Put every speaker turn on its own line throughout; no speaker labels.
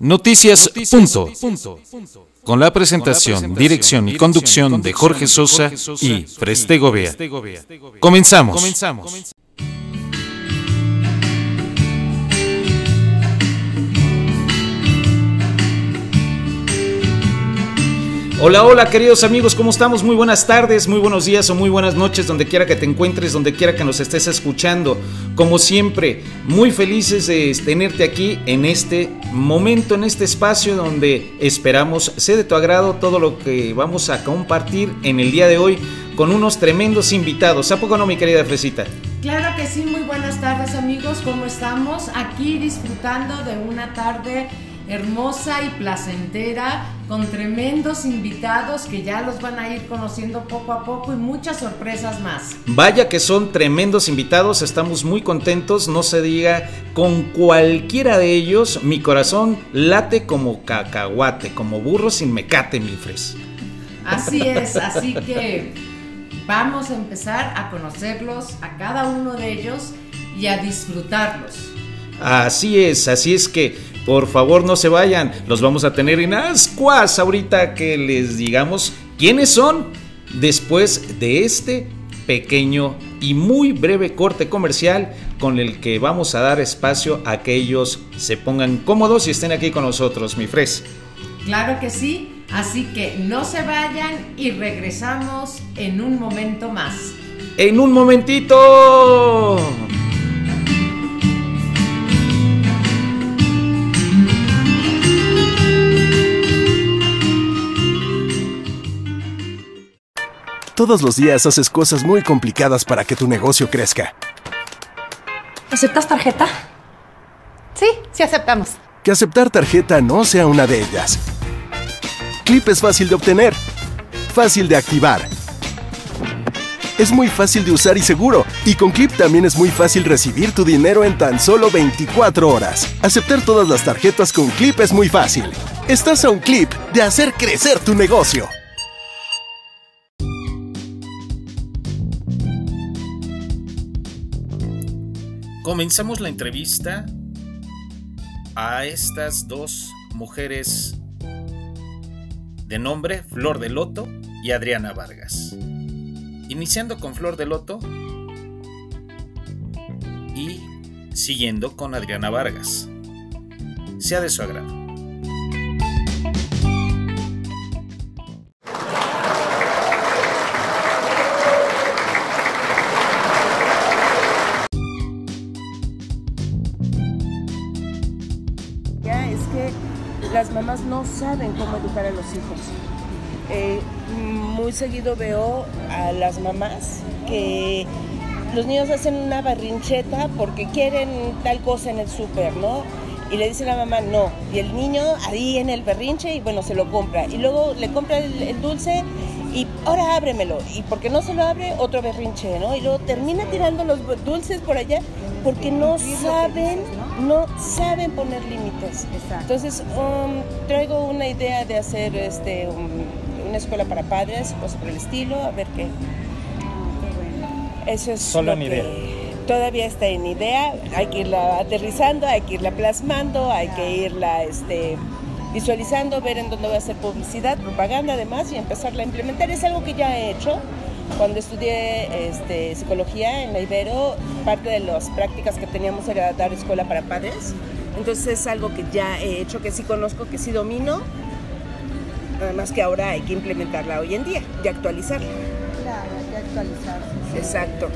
Noticias, punto. Con la presentación, dirección y conducción de Jorge Sosa y Preste Gobea. Comenzamos. Hola, hola queridos amigos, ¿cómo estamos? Muy buenas tardes, muy buenos días o muy buenas noches, donde quiera que te encuentres, donde quiera que nos estés escuchando. Como siempre, muy felices de tenerte aquí en este momento, en este espacio donde esperamos sea de tu agrado todo lo que vamos a compartir en el día de hoy con unos tremendos invitados. ¿A poco no, mi querida Fresita?
Claro que sí, muy buenas tardes amigos, ¿cómo estamos? Aquí disfrutando de una tarde hermosa y placentera, con tremendos invitados que ya los van a ir conociendo poco a poco y muchas sorpresas más.
Vaya que son tremendos invitados, estamos muy contentos, no se diga, con cualquiera de ellos mi corazón late como cacahuate, como burro sin mecate, mi fres.
Así es, así que vamos a empezar a conocerlos a cada uno de ellos y a disfrutarlos.
Así es, así es que por favor, no se vayan. Los vamos a tener en ascuas ahorita que les digamos quiénes son después de este pequeño y muy breve corte comercial con el que vamos a dar espacio a que ellos se pongan cómodos y estén aquí con nosotros, mi Fres.
Claro que sí, así que no se vayan y regresamos en un momento más.
En un momentito.
Todos los días haces cosas muy complicadas para que tu negocio crezca.
¿Aceptas tarjeta?
Sí, sí aceptamos.
Que aceptar tarjeta no sea una de ellas. Clip es fácil de obtener, fácil de activar. Es muy fácil de usar y seguro. Y con Clip también es muy fácil recibir tu dinero en tan solo 24 horas. Aceptar todas las tarjetas con Clip es muy fácil. Estás a un clip de hacer crecer tu negocio.
Comenzamos la entrevista a estas dos mujeres de nombre Flor de Loto y Adriana Vargas. Iniciando con Flor de Loto y siguiendo con Adriana Vargas. Sea de su agrado.
No saben cómo educar a los hijos. Eh, muy seguido veo a las mamás que los niños hacen una barrincheta porque quieren tal cosa en el súper, ¿no? Y le dice la mamá no. Y el niño ahí en el berrinche y bueno, se lo compra. Y luego le compra el, dulce y ahora ábremelo. Y porque no se lo abre, otro berrinche, ¿no? Y luego termina tirando los dulces por allá porque no saben, no saben poner límites. Entonces, um, traigo una idea de hacer este, una escuela para padres, cosas por el estilo, a ver qué. Eso es
Solo en idea.
Todavía está en idea, hay que irla aterrizando, hay que irla plasmando, hay que irla este, visualizando, ver en dónde voy a hacer publicidad, propaganda además y empezarla a implementar. Es algo que ya he hecho, cuando estudié este, psicología en la Ibero, parte de las prácticas que teníamos era dar escuela para padres. Entonces es algo que ya he hecho, que sí conozco, que sí domino, nada más que ahora hay que implementarla hoy en día y actualizarla.
Claro, hay que actualizarla.
Exacto.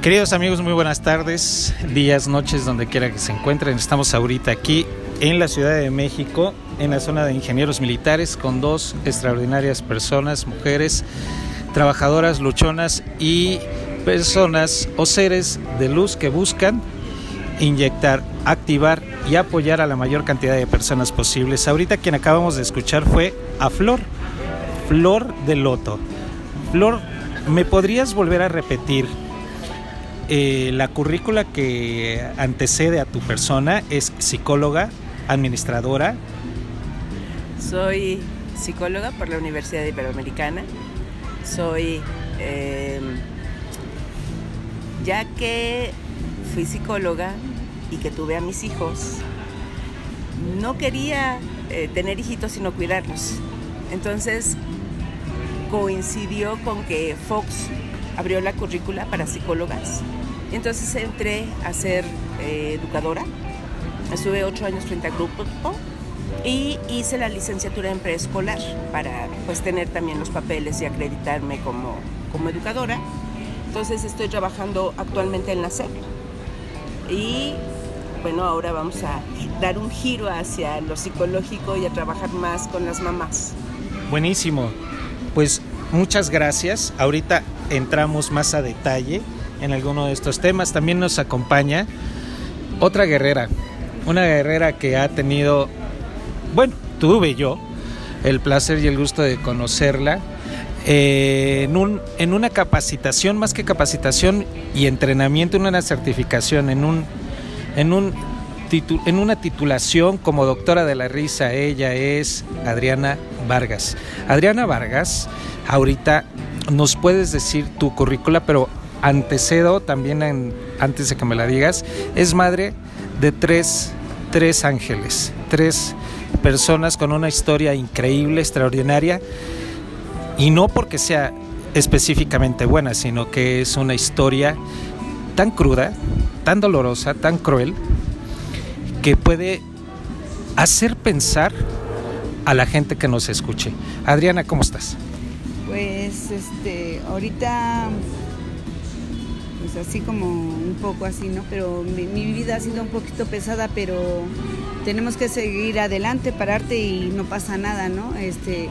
Queridos amigos, muy buenas tardes, días, noches, donde quiera que se encuentren. Estamos ahorita aquí en la Ciudad de México, en la zona de ingenieros militares, con dos extraordinarias personas, mujeres trabajadoras, luchonas y personas o seres de luz que buscan inyectar, activar y apoyar a la mayor cantidad de personas posibles. Ahorita quien acabamos de escuchar fue a Flor, Flor de Loto. Flor, ¿me podrías volver a repetir eh, la currícula que antecede a tu persona? Es psicóloga, administradora.
Soy psicóloga por la Universidad Iberoamericana soy, em, ya que fui psicóloga y que tuve a mis hijos, no quería eh, tener hijitos sino cuidarlos. Entonces coincidió con que Fox abrió la currícula para psicólogas. Entonces entré a ser eh, educadora. Estuve ocho años frente al grupo y hice la licenciatura en preescolar para pues tener también los papeles y acreditarme como, como educadora. Entonces estoy trabajando actualmente en la SEP y bueno, ahora vamos a dar un giro hacia lo psicológico y a trabajar más con las mamás.
Buenísimo. Pues muchas gracias. Ahorita entramos más a detalle en alguno de estos temas. También nos acompaña otra guerrera, una guerrera que ha tenido, bueno, tuve yo el placer y el gusto de conocerla eh, en, un, en una capacitación, más que capacitación y entrenamiento, en una certificación, en un, en un en una titulación como doctora de la risa. Ella es Adriana Vargas. Adriana Vargas, ahorita nos puedes decir tu currícula, pero antecedo también antes de que me la digas, es madre de tres, tres ángeles, tres personas con una historia increíble, extraordinaria y no porque sea específicamente buena, sino que es una historia tan cruda, tan dolorosa, tan cruel, que puede hacer pensar a la gente que nos escuche. Adriana, ¿cómo estás?
Pues este, ahorita así como un poco así, ¿no? Pero mi, mi, vida ha sido un poquito pesada, pero tenemos que seguir adelante, pararte y no pasa nada, ¿no? Este,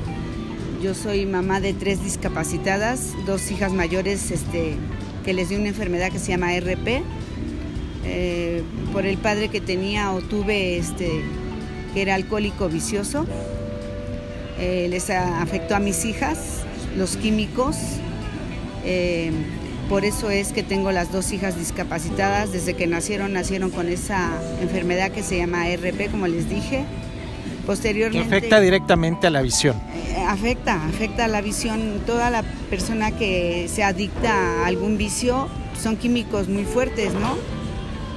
yo soy mamá de tres discapacitadas, dos hijas mayores este, que les dio una enfermedad que se llama RP. Eh, por el padre que tenía o tuve este, que era alcohólico vicioso. Eh, les afectó a mis hijas los químicos. Eh, por eso es que tengo las dos hijas discapacitadas. Desde que nacieron, nacieron con esa enfermedad que se llama RP, como les dije.
Posteriormente. Que afecta directamente a la visión.
Eh, afecta, afecta a la visión. Toda la persona que se adicta a algún vicio son químicos muy fuertes, ¿no?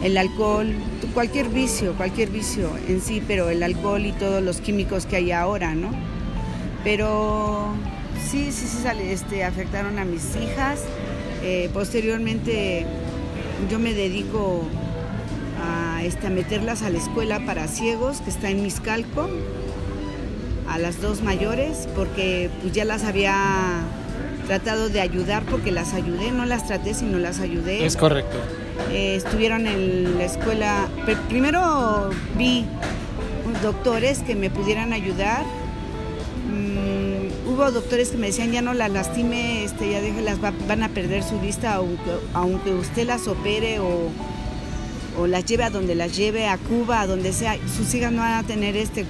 El alcohol, cualquier vicio, cualquier vicio en sí, pero el alcohol y todos los químicos que hay ahora, ¿no? Pero sí, sí, sí, este, afectaron a mis hijas. Eh, posteriormente yo me dedico este, a meterlas a la escuela para ciegos que está en Miscalco, a las dos mayores, porque pues, ya las había tratado de ayudar porque las ayudé, no las traté, sino las ayudé.
Es correcto.
Eh, estuvieron en la escuela, primero vi doctores que me pudieran ayudar. Hubo doctores que me decían ya no las lastime, este, ya déjelas, van a perder su vista aunque, aunque usted las opere o o las lleve a donde las lleve, a Cuba, a donde sea, sus hijas no van a tener este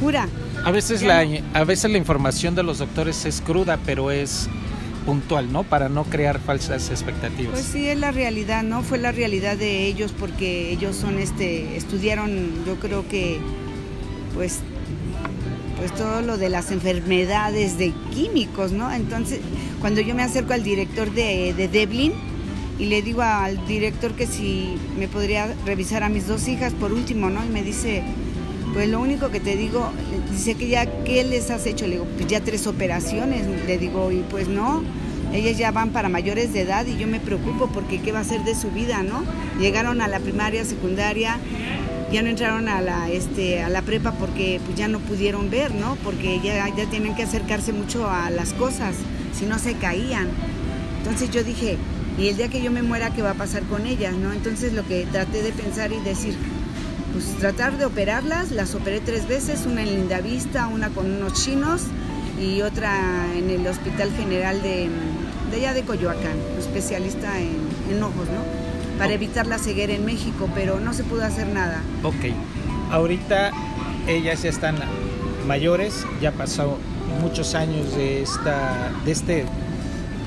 cura.
A veces, la, a veces la información de los doctores es cruda, pero es puntual, ¿no? Para no crear falsas expectativas.
Pues sí, es la realidad, ¿no? Fue la realidad de ellos porque ellos son, este, estudiaron, yo creo que, pues, pues todo lo de las enfermedades de químicos, ¿no? Entonces, cuando yo me acerco al director de, de Devlin, y le digo al director que si me podría revisar a mis dos hijas por último, ¿no? Y me dice, pues lo único que te digo, dice que ya, ¿qué les has hecho? Le digo, pues ya tres operaciones. Le digo, y pues no, ellas ya van para mayores de edad y yo me preocupo porque qué va a ser de su vida, ¿no? Llegaron a la primaria, secundaria, ya no entraron a la, este, a la prepa porque pues ya no pudieron ver, ¿no? Porque ya, ya tienen que acercarse mucho a las cosas, si no se caían. Entonces yo dije, y el día que yo me muera, ¿qué va a pasar con ellas? ¿no? Entonces lo que traté de pensar y decir, pues tratar de operarlas, las operé tres veces, una en Lindavista, una con unos chinos y otra en el Hospital General de, de allá de Coyoacán, especialista en, ojos, ¿no? Para evitar la ceguera en México, pero no se pudo hacer nada.
Ok, ahorita ellas ya están mayores, ya pasó muchos años de, esta, de este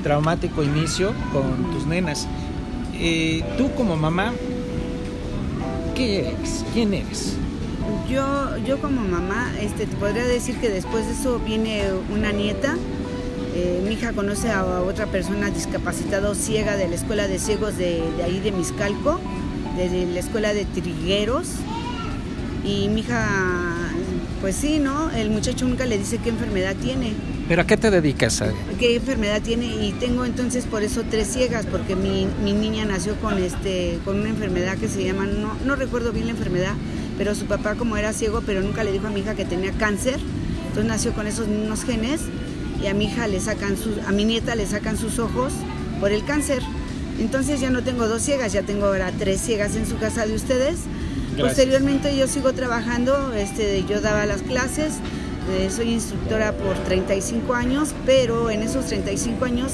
traumático inicio con tus nenas. Eh, tú como mamá, ¿qué eres? ¿Quién eres?
Yo, yo como mamá, este, te podría decir que después de eso viene una nieta. Eh, mi hija conoce a, otra persona discapacitada o ciega de la escuela de ciegos de, ahí de Miscalco, de, la escuela de Trigueros. Y mi hija, pues sí, ¿no? El muchacho nunca le dice qué enfermedad tiene.
¿Pero a qué te dedicas? Adri?
qué enfermedad tiene y tengo entonces por eso tres ciegas porque mi, mi niña nació con este con una enfermedad que se llama no, no recuerdo bien la enfermedad pero su papá como era ciego pero nunca le dijo a mi hija que tenía cáncer entonces nació con esos mismos genes y a mi hija le sacan sus a mi nieta le sacan sus ojos por el cáncer entonces ya no tengo dos ciegas ya tengo ahora tres ciegas en su casa de ustedes
Gracias.
posteriormente yo sigo trabajando este yo daba las clases eh, soy instructora por 35 años, pero en esos 35 años,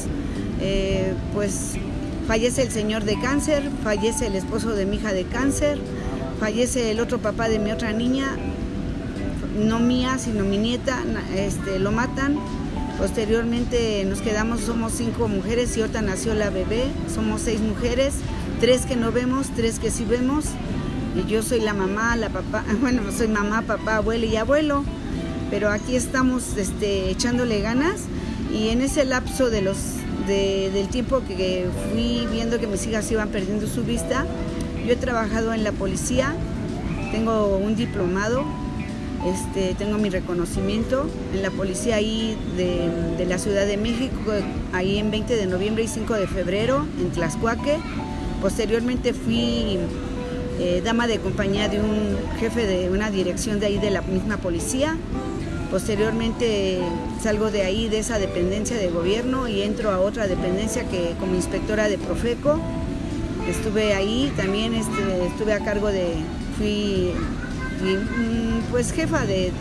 eh, pues fallece el señor de cáncer, fallece el esposo de mi hija de cáncer, fallece el otro papá de mi otra niña, no mía, sino mi nieta, este, lo matan. Posteriormente nos quedamos, somos cinco mujeres y ahorita nació la bebé, somos seis mujeres, tres que no vemos, tres que sí vemos. Y yo soy la mamá, la papá, bueno, soy mamá, papá, abuela y abuelo. Pero aquí estamos este, echándole ganas. Y en ese lapso de los, de- del tiempo que fui viendo que mis hijas iban perdiendo su vista, yo he trabajado en la policía, tengo un diplomado, este, tengo mi reconocimiento en la policía ahí de, la Ciudad de México, ahí en 20 de noviembre y 5 de febrero en Tlaxcuaque. Posteriormente fui eh, dama de compañía de un jefe de una dirección de ahí de la misma policía. Posteriormente salgo de ahí, de esa dependencia de gobierno, y entro a otra dependencia que como inspectora de Profeco. Estuve ahí, también este, estuve a cargo de, fui pues jefa de,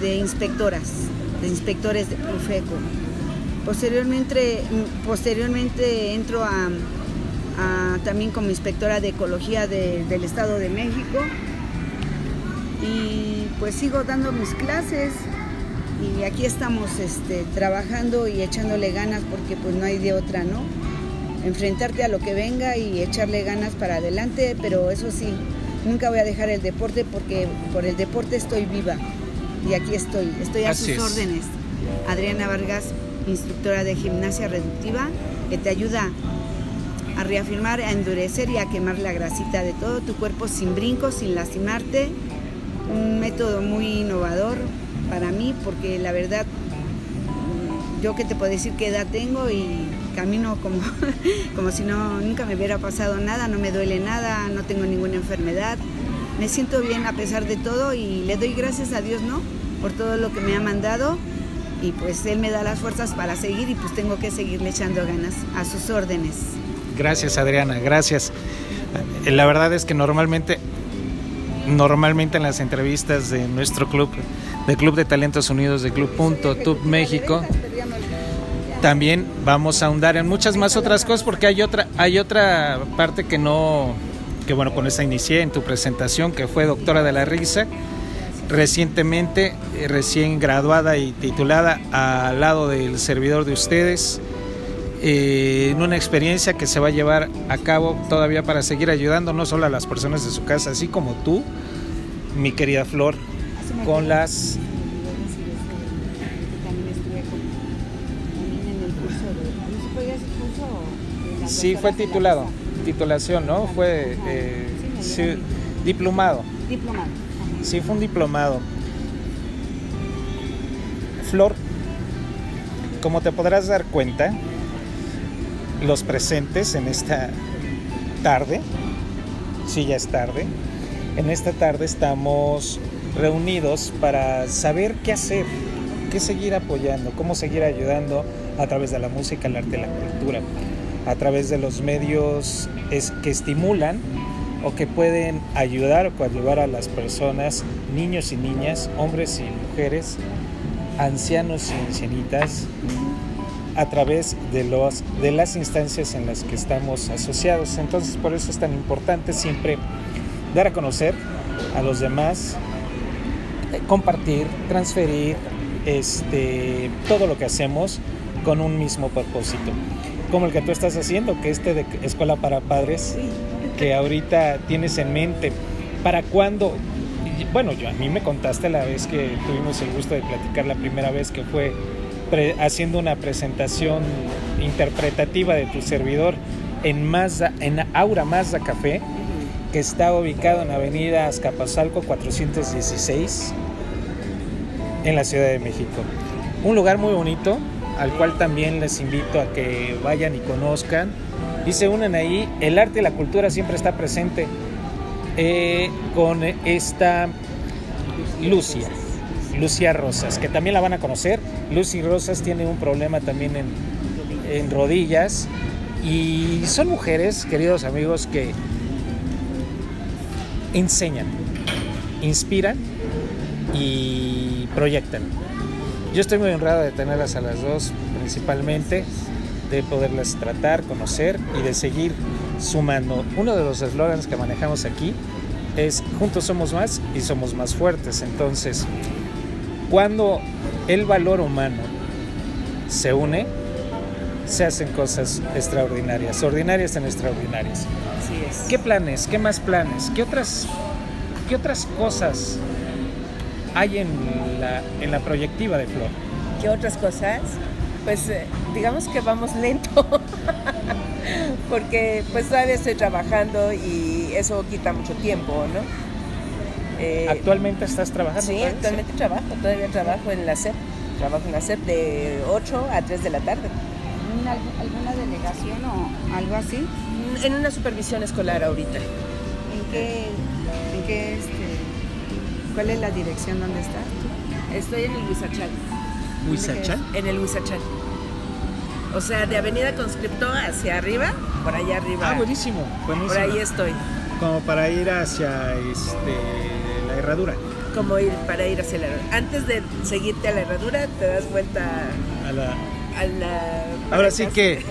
de inspectoras, de inspectores de Profeco. Posteriormente, mm, posteriormente entro a, también como inspectora de ecología de- del Estado de México y pues sigo dando mis clases y aquí estamos este, trabajando y echándole ganas porque pues no hay de otra, ¿no? Enfrentarte a lo que venga y echarle ganas para adelante, pero eso sí, nunca voy a dejar el deporte porque por el deporte estoy viva y aquí estoy, estoy a
Así
sus
es.
órdenes. Adriana Vargas, instructora de gimnasia reductiva, que te ayuda a reafirmar, a endurecer y a quemar la grasita de todo tu cuerpo sin brincos, sin lastimarte. Un método muy innovador para mí porque la verdad, yo que te puedo decir qué edad tengo y camino como, como si no, nunca me hubiera pasado nada, no me duele nada, no tengo ninguna enfermedad. Me siento bien a pesar de todo y le doy gracias a Dios, ¿no? Por todo lo que me ha mandado y pues Él me da las fuerzas para seguir y pues tengo que seguirle echando ganas a sus órdenes.
Gracias Adriana, gracias. Eh, La verdad es que normalmente, normalmente en las entrevistas de nuestro club, de Club de Talentos Unidos, de Club Punto México, también vamos a ahondar en muchas más otras cosas porque hay otra, hay otra parte que no, que bueno, con esta inicié en tu presentación, que fue doctora de la risa, recientemente, eh, recién graduada y titulada al lado del servidor de ustedes, eh, en una experiencia que se va a llevar a cabo todavía para seguir ayudando no solo a las personas de su casa, así como tú, mi querida Flor, con las Sí, fue titulado, titulación, ¿no? Fue eh, sí, diplomado.
Diplomado.
Sí, fue un diplomado. Flor, como te podrás dar cuenta, los presentes en esta tarde, sí ya es tarde, en esta tarde estamos reunidos para saber qué hacer, qué seguir apoyando, cómo seguir ayudando a través de la música, el arte, la cultura, a través de los medios es, que estimulan o que pueden ayudar o coadyuvar a las personas, niños y niñas, hombres y mujeres, ancianos y ancianitas, a través de, los, de las instancias en las que estamos asociados. Entonces por eso es tan importante siempre dar a conocer a los demás, eh, compartir, transferir este, todo lo que hacemos con un mismo propósito. Como el que tú estás haciendo, que este de Escuela para Padres, que ahorita tienes en mente, ¿para cuándo? Bueno, yo a mí me contaste la vez que tuvimos el gusto de platicar la primera vez que fue pre- haciendo una presentación interpretativa de tu servidor en Mazda, en Aura Mazda Café, que está ubicado en Avenida Azcapotzalco 416 en la Ciudad de México. Un lugar muy bonito al cual también les invito a que vayan y conozcan y se unan ahí. El arte y la cultura siempre está presente eh, con esta Lucia, Lucia Rosas, que también la van a conocer. Lucy Rosas tiene un problema también en, en rodillas y son mujeres, queridos amigos, que enseñan, inspiran y proyectan. Yo estoy muy honrado de tenerlas a las dos, principalmente, de poderlas tratar, conocer y de seguir sumando. Uno de los eslogans que manejamos aquí es juntos somos más y somos más fuertes. Entonces, cuando el valor humano se une, se hacen cosas extraordinarias, ordinarias en extraordinarias.
Así es.
¿Qué planes? ¿Qué más planes? ¿Qué otras, qué otras cosas hay en la, en la proyectiva de Flor?
¿Qué otras cosas? Pues eh, digamos que vamos lento, porque pues todavía estoy trabajando y eso quita mucho tiempo, ¿no? Eh,
¿Actualmente estás trabajando?
Sí,
todavía?
actualmente trabajo, todavía trabajo en la SEP, trabajo en la SEP de 8 a 3 de la tarde,
¿Una- ¿Alguna delegación o algo así?
en una supervisión escolar ahorita.
¿En qué, en qué este, cuál es la dirección donde estás?
Estoy en el Huizachal,
¿Huizachal?
en el Huizachal. O sea, de Avenida Conscripto hacia arriba, por allá arriba.
Ah, buenísimo, buenísimo.
Por ahí estoy,
Como para ir hacia este, la herradura.
como ir para ir hacia la Antes de seguirte a la herradura, te das vuelta
a la-
a la...
Ahora sí que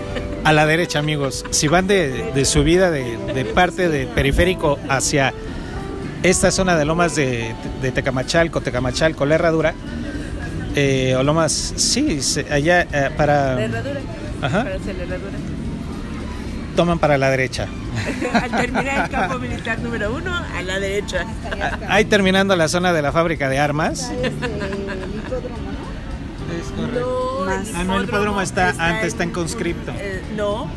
a la derecha, amigos. Si van de, de subida de, de parte de periférico hacia esta zona de lomas de, de Tecamachalco, Tecamachalco, la herradura, eh, o lomas, sí, se- allá eh, para.
La herradura.
Ajá.
Para hacer la herradura.
Toman para la derecha.
Al terminar el campo militar número uno, a la derecha.
Ah, Ahí terminando la zona de la fábrica de armas.
El hipódromo, ¿no?
No,
Más.
Ah, no, el hipódromo está- antes está en conscripto.
eh, no,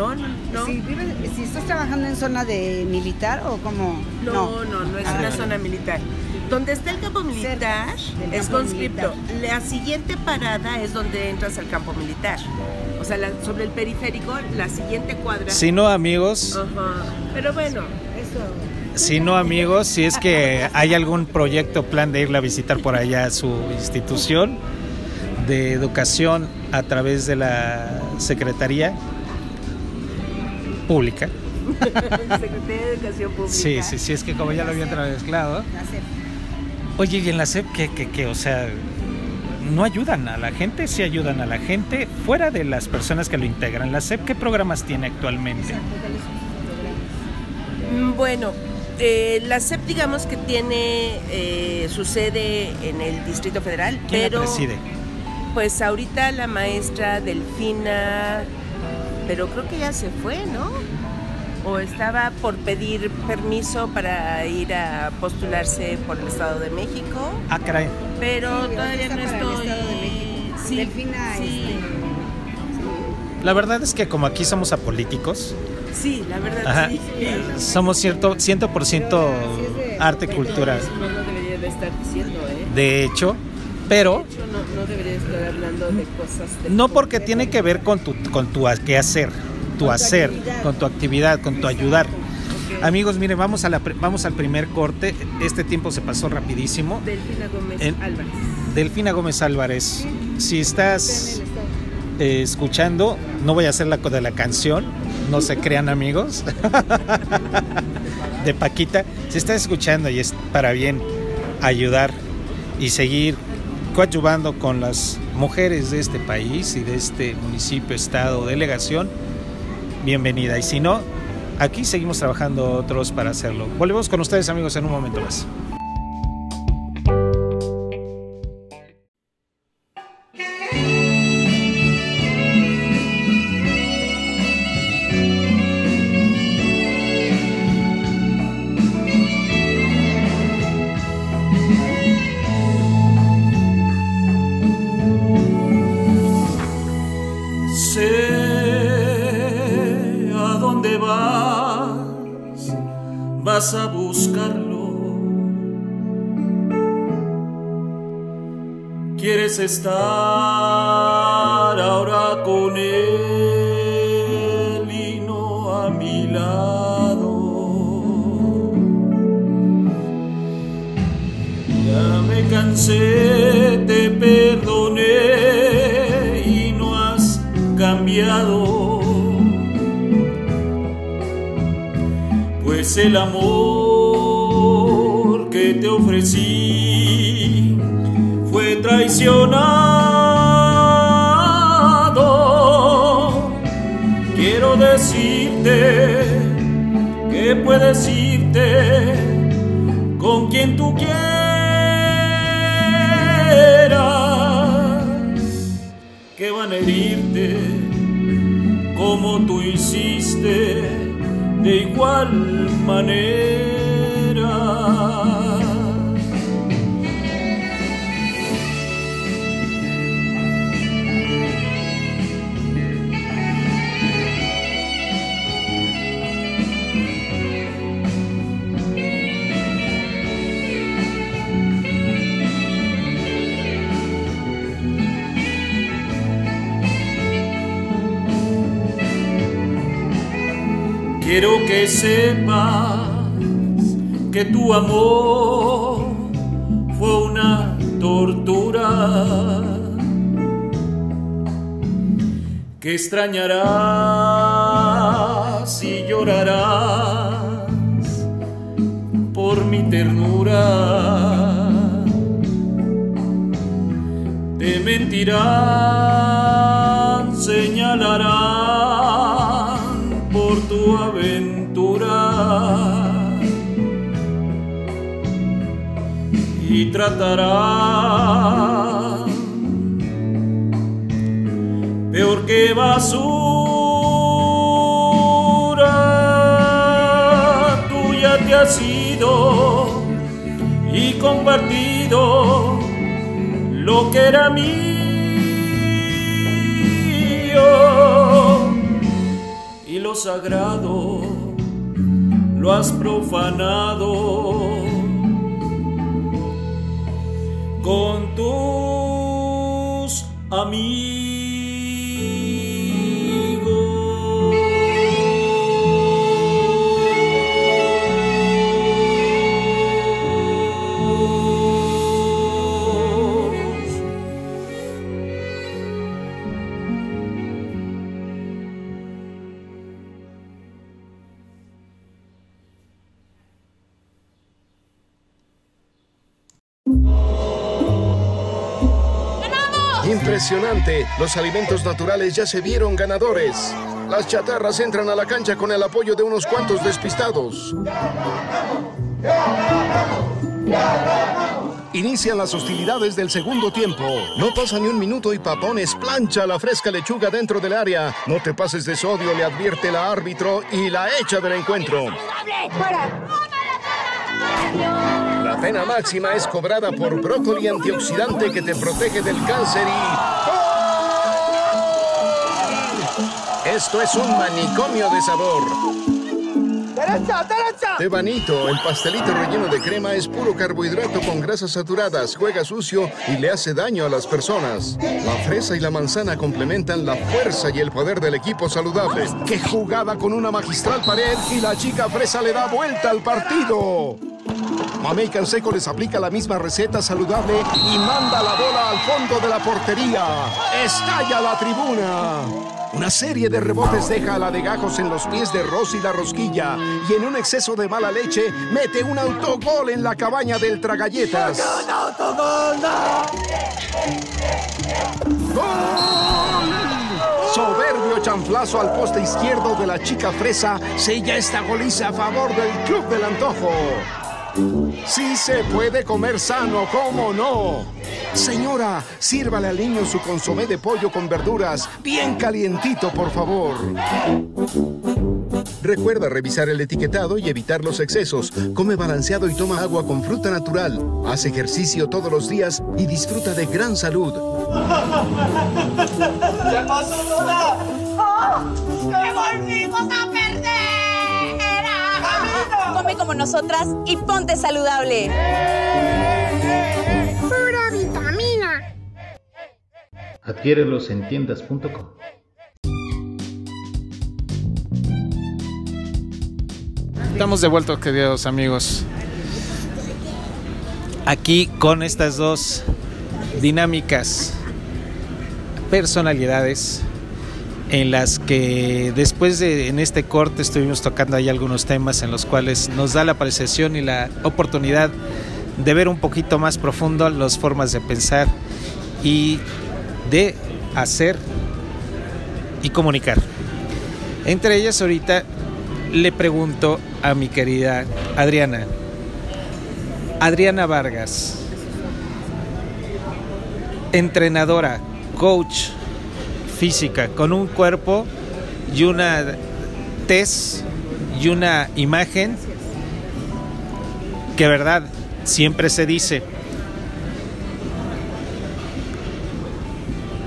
no, no, no.
Si, vives- si estás trabajando en zona de militar o como...
No, no, no es
Ah,
una zona militar. Donde está el campo militar es conscripto. La siguiente parada es donde entras al campo militar. O sea, la- sobre el periférico, la siguiente cuadra.
Si no, amigos,
Ajá. Pero bueno,
Eso.
si no, amigos, si es que hay algún proyecto, plan de irla a visitar por allá a su institución de educación a través de la Secretaría Pública.
Secretaría de Educación Pública.
Sí, sí, sí, es que como ya lo había mezclado. Oye, y en la SEP, que, que, que, o sea, no ayudan a la gente, sí ayudan a la gente, fuera de las personas que lo integran. ¿La SEP qué programas tiene actualmente?
Mm, Bueno, eh, la CEP digamos que tiene eh, su sede en el Distrito Federal,
¿Quién
pero
la preside?
pues ahorita la maestra Delfina, pero creo que ya se fue, ¿no? O estaba por pedir permiso para ir a postularse por el Estado de México,
Ah, caray.
pero
Sí,
todavía no
el
estoy.
Estado de México.
Sí,
Delfina,
sí,
La verdad es que como aquí somos apolíticos,
sí, la verdad
Ajá.
sí.
somos cierto, 100% arte, cultura,
no lo debería de estar diciendo, ¿eh?
de hecho, pero
no, no debería estar hablando de cosas. de-
no porque tiene que ver con tu, con tu quehacer, tu
tu
hacer,
actividad.
con tu actividad, con tu ayudar. Amigos, miren, vamos, a la, vamos al primer corte. Este tiempo se pasó rapidísimo.
Delfina Gómez
En-
Álvarez.
Delfina Gómez Álvarez, si estás eh, escuchando, no voy a hacer la de la canción, no se crean amigos, de Paquita. Si estás escuchando y es para bien ayudar y seguir coadyuvando con las mujeres de este país y de este municipio, estado, delegación, bienvenida. Y si no, aquí seguimos trabajando otros para hacerlo. Volvemos con ustedes amigos en un momento más.
Estar ahora con él y no a mi lado. Ya me cansé, te perdoné y no has cambiado. Pues el amor que te ofrecí Quiero decirte que puedes irte con quien tú quieras, que van a herirte como tú hiciste de igual manera. Quiero que sepas que tu amor fue una tortura que extrañarás y llorarás por mi ternura. Te mentirán, señalarán y tratarán peor que basura. Tú ya te has ido y compartido lo que era mío y lo sagrado lo has profanado con tus amigos.
Los alimentos naturales ya se vieron ganadores. Las chatarras entran a la cancha con el apoyo de unos cuantos despistados. Inician las hostilidades del segundo tiempo. No pasa ni un minuto y Papones plancha la fresca lechuga dentro del área. No te pases de sodio, le advierte la árbitro y la echa del encuentro. La pena máxima es cobrada por brócoli antioxidante que te protege del cáncer y... Esto es un manicomio de sabor.
¡Derecha, derecha!
Tebanito, el pastelito relleno de crema es puro carbohidrato con grasas saturadas, juega sucio y le hace daño a las personas. La fresa y la manzana complementan la fuerza y el poder del equipo saludable. ¡Qué jugada con una magistral pared y la chica fresa le da vuelta al partido! Mamey Canseco les aplica la misma receta saludable y manda la bola al fondo de la portería. ¡Estalla la tribuna! Una serie de rebotes deja a la de gajos en los pies de Rosy la rosquilla y en un exceso de mala leche mete un autogol en la cabaña del Tragalletas. ¡Gol! Soberbio chanflazo al poste izquierdo de la chica fresa sella esta goliza a favor del Club del Antojo. Sí se puede comer sano, ¿cómo no? Señora, sírvale al niño su consomé de pollo con verduras, bien calientito, por favor. Recuerda revisar el etiquetado y evitar los excesos. Come balanceado y toma agua con fruta natural. Haz ejercicio todos los días y disfruta de gran salud.
¿Qué pasó, Lola?
¡Que volvimos a perder! Come como nosotras y ponte saludable.
Pura vitamina.
Adquiérelos en tiendas.com. Estamos de vuelta, queridos amigos. Aquí con estas dos dinámicas personalidades en las que después de en este corte estuvimos tocando ahí algunos temas en los cuales nos da la apreciación y la oportunidad de ver un poquito más profundo las formas de pensar y de hacer y comunicar. Entre ellas ahorita le pregunto a mi querida Adriana, Adriana Vargas, entrenadora, coach física, con un cuerpo y una tez y una imagen que verdad siempre se dice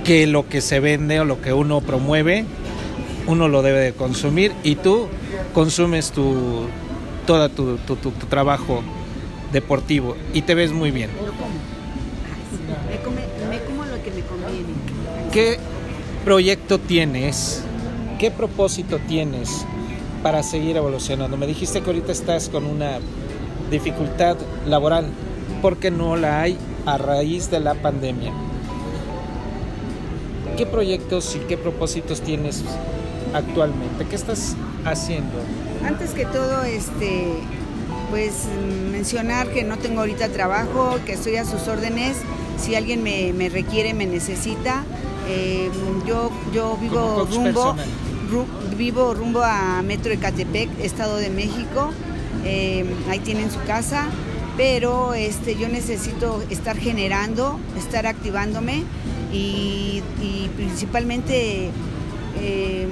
que lo que se vende o lo que uno promueve uno lo debe de consumir y tú consumes tu todo tu, tu, tu, tu trabajo deportivo y te ves muy bien.
Me, come, me como lo que me conviene.
¿Qué proyecto tienes? ¿Qué propósito tienes para seguir evolucionando? Me dijiste que ahorita estás con una dificultad laboral porque no la hay a raíz de la pandemia. ¿Qué proyectos y qué propósitos tienes actualmente? ¿Qué estás haciendo?
Antes que todo, este, pues mencionar que no tengo ahorita trabajo, que estoy a sus órdenes. Si alguien me, me requiere, me necesita. Eh, yo, yo vivo rumbo, ru, vivo rumbo a Metro Ecatepec, Estado de México. Eh, ahí tienen su casa, pero este, yo necesito estar generando, estar activándome y, y principalmente eh,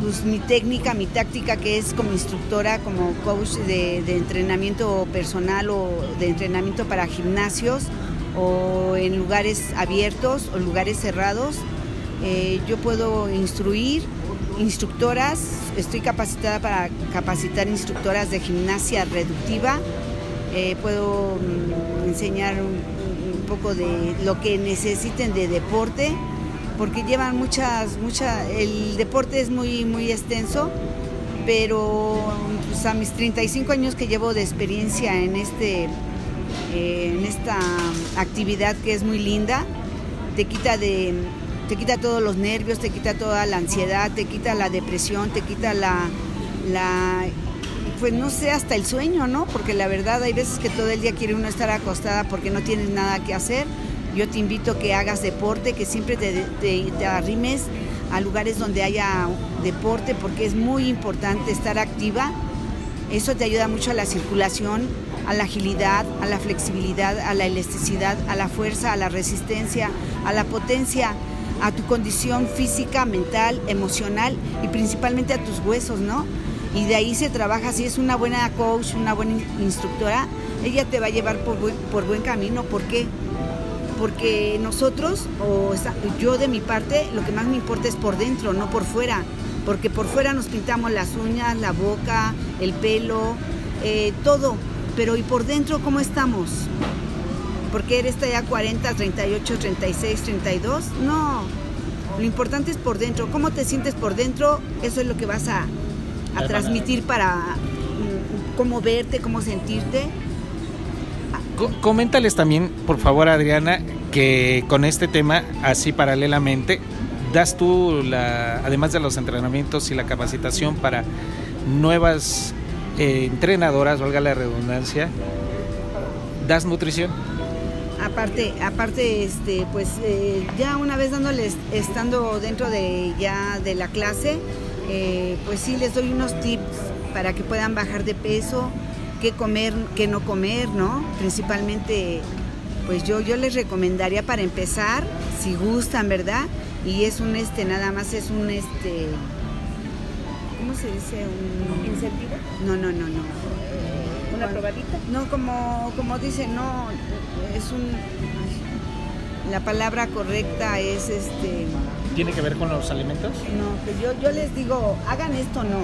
pues, mi técnica, mi táctica que es como instructora, como coach de, de, entrenamiento personal o de entrenamiento para gimnasios o en lugares abiertos o lugares cerrados. Eh, yo puedo instruir instructoras, estoy capacitada para capacitar instructoras de gimnasia reductiva, eh, puedo mm, enseñar un, poco de lo que necesiten de deporte porque llevan muchas, muchas, el deporte es muy, muy extenso, pero pues, a mis 35 años que llevo de experiencia en, este, eh, en esta actividad que es muy linda, te quita de te quita todos los nervios, te quita toda la ansiedad, te quita la depresión, te quita la, pues no sé, hasta el sueño, ¿no? Porque la verdad hay veces que todo el día quiere uno estar acostada porque no tienes nada que hacer yo te invito que hagas deporte, que siempre te, te, te, arrimes a lugares donde haya deporte, porque es muy importante estar activa. Eso te ayuda mucho a la circulación, a la agilidad, a la flexibilidad, a la elasticidad, a la fuerza, a la resistencia, a la potencia, a tu condición física, mental, emocional y principalmente a tus huesos, ¿no? Y de ahí se trabaja, si es una buena coach, una buena instructora, ella te va a llevar por buen, por buen camino. ¿Por qué? porque nosotros, o yo de mi parte, lo que más me importa es por dentro, no por fuera, porque por fuera nos pintamos las uñas, la boca, el pelo, eh, todo, pero ¿y por dentro cómo estamos? Porque eres ya 40, 38, 36, 32? No, lo importante es por dentro, cómo te sientes por dentro, eso es lo que vas a, a transmitir para cómo verte, cómo sentirte.
Coméntales también, por favor, Adriana, que con este tema, así paralelamente, das tú, la, además de los entrenamientos y la capacitación para nuevas eh, entrenadoras, valga la redundancia, das nutrición.
Aparte, aparte, este, pues eh, ya una vez dándoles, estando dentro de ya de la clase, eh, pues sí les doy unos tips para que puedan bajar de peso, qué comer, qué no comer, ¿no? Principalmente, pues yo, yo les recomendaría para empezar, si gustan, ¿verdad? Y es un, este, nada más es un, este, ¿cómo se dice? Un
incentivo.
No, no, no, no.
¿Una probadita?
No, como, como dice, no, es un, la palabra correcta es, este...
¿Tiene que ver con los alimentos?
No, pues yo, yo les digo, hagan esto, no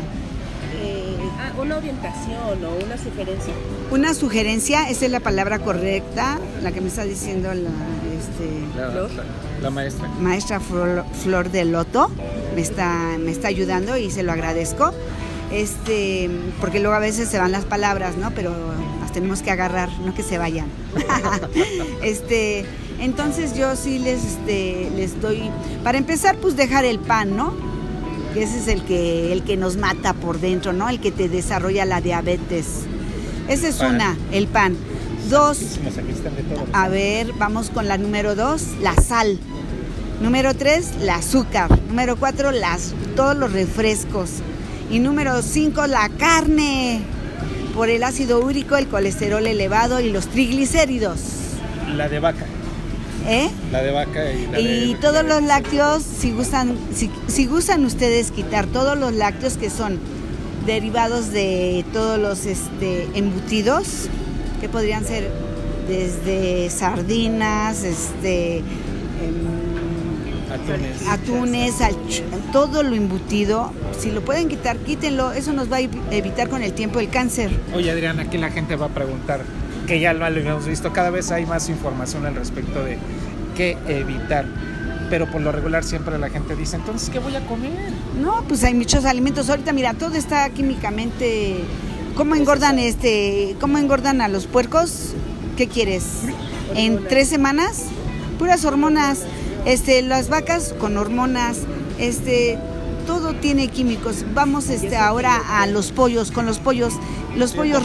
eh, ah, una orientación o una sugerencia.
Una sugerencia, esa es la palabra correcta, la que me está diciendo la, este,
La,
¿Flor?
la- la maestra.
maestra Flor, Flor de Loto, me está, me está ayudando y se lo agradezco. Este, porque luego a veces se van las palabras, ¿no? Pero las tenemos que agarrar, no que se vayan. este, entonces yo sí les, este, les doy, para empezar, pues dejar el pan, ¿no? Que ese es el que, el que nos mata por dentro, ¿no? El que te desarrolla la diabetes. Esa es una, el pan. Dos, a ver, vamos con la número dos, la sal. Número tres, el azúcar. Número cuatro, las, todos los refrescos. Y número cinco, la carne. Por el ácido úrico, el colesterol elevado y los triglicéridos.
La de vaca.
¿Eh?
La de vaca y la
Y
de...
todos los lácteos, si gustan, si, si gustan ustedes quitar todos los lácteos que son derivados de todos los este, embutidos, que podrían ser desde sardinas, este, em,
Atunes.
atunes, todo lo embutido, si lo pueden quitar, quítenlo, eso nos va a evi- evitar con el tiempo el cáncer.
Oye, Adriana, aquí la gente va a preguntar, que ya lo hemos visto, cada vez hay más información al respecto de qué evitar. Pero por lo regular siempre la gente dice, entonces, ¿qué voy a comer?
No, pues hay muchos alimentos. Ahorita, mira, todo está químicamente. ¿Cómo engordan este? ¿Cómo engordan a los puercos? ¿Qué quieres? En tres semanas, puras hormonas. Este, las vacas con hormonas. Este, todo tiene químicos. Vamos, este, ahora a los pollos. Con los pollos, los pollos,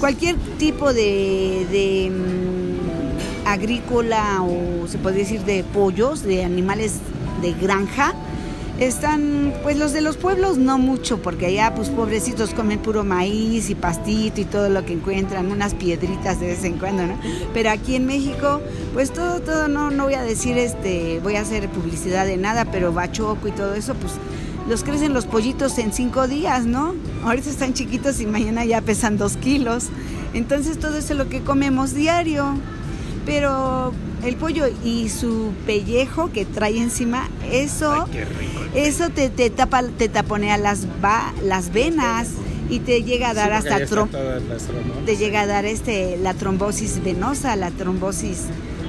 cualquier tipo de, de, mm, agrícola o se podría decir de pollos, de animales de granja están, pues los de los pueblos no mucho, porque allá pues pobrecitos comen puro maíz y pastito y todo lo que encuentran, unas piedritas de vez en cuando, ¿no? Pero aquí en México, pues todo, todo, no, no voy a decir, este, voy a hacer publicidad de nada, pero bachoco y todo eso, pues los crecen los pollitos en cinco días, ¿no? Ahorita están chiquitos y mañana ya pesan dos kilos. Entonces todo eso es lo que comemos diario. Pero el pollo y su pellejo que trae encima, eso,
Qué rico.
Eso te, te tapa, te taponea las, va, las venas y te llega a dar
Sí,
hasta trom- te llega a dar este la trombosis venosa, la trombosis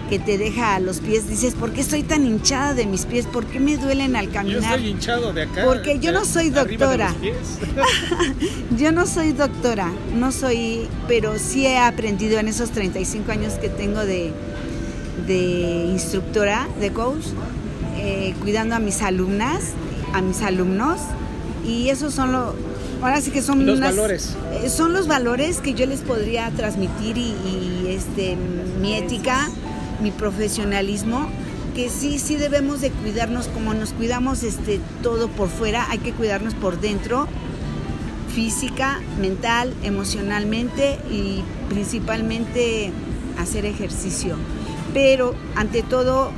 que te deja a los pies. Dices, ¿por qué estoy tan hinchada de mis pies? ¿Por qué me duelen al
Yo
caminar?
estoy hinchado de acá.
Porque yo no soy
de
doctora.
pies.
Yo no soy doctora, no soy, pero sí he aprendido en esos 35 años que tengo de, de instructora, de coach, eh, cuidando a mis alumnas, a mis alumnos, y esos son los, ahora sí que son
Los
unas-
valores.
eh, son los valores que yo les podría transmitir y, y, este, mi ética, mi profesionalismo, que sí, sí debemos de cuidarnos como nos cuidamos este, todo por fuera, hay que cuidarnos por dentro, física, mental, emocionalmente y principalmente hacer ejercicio. Pero ante todo,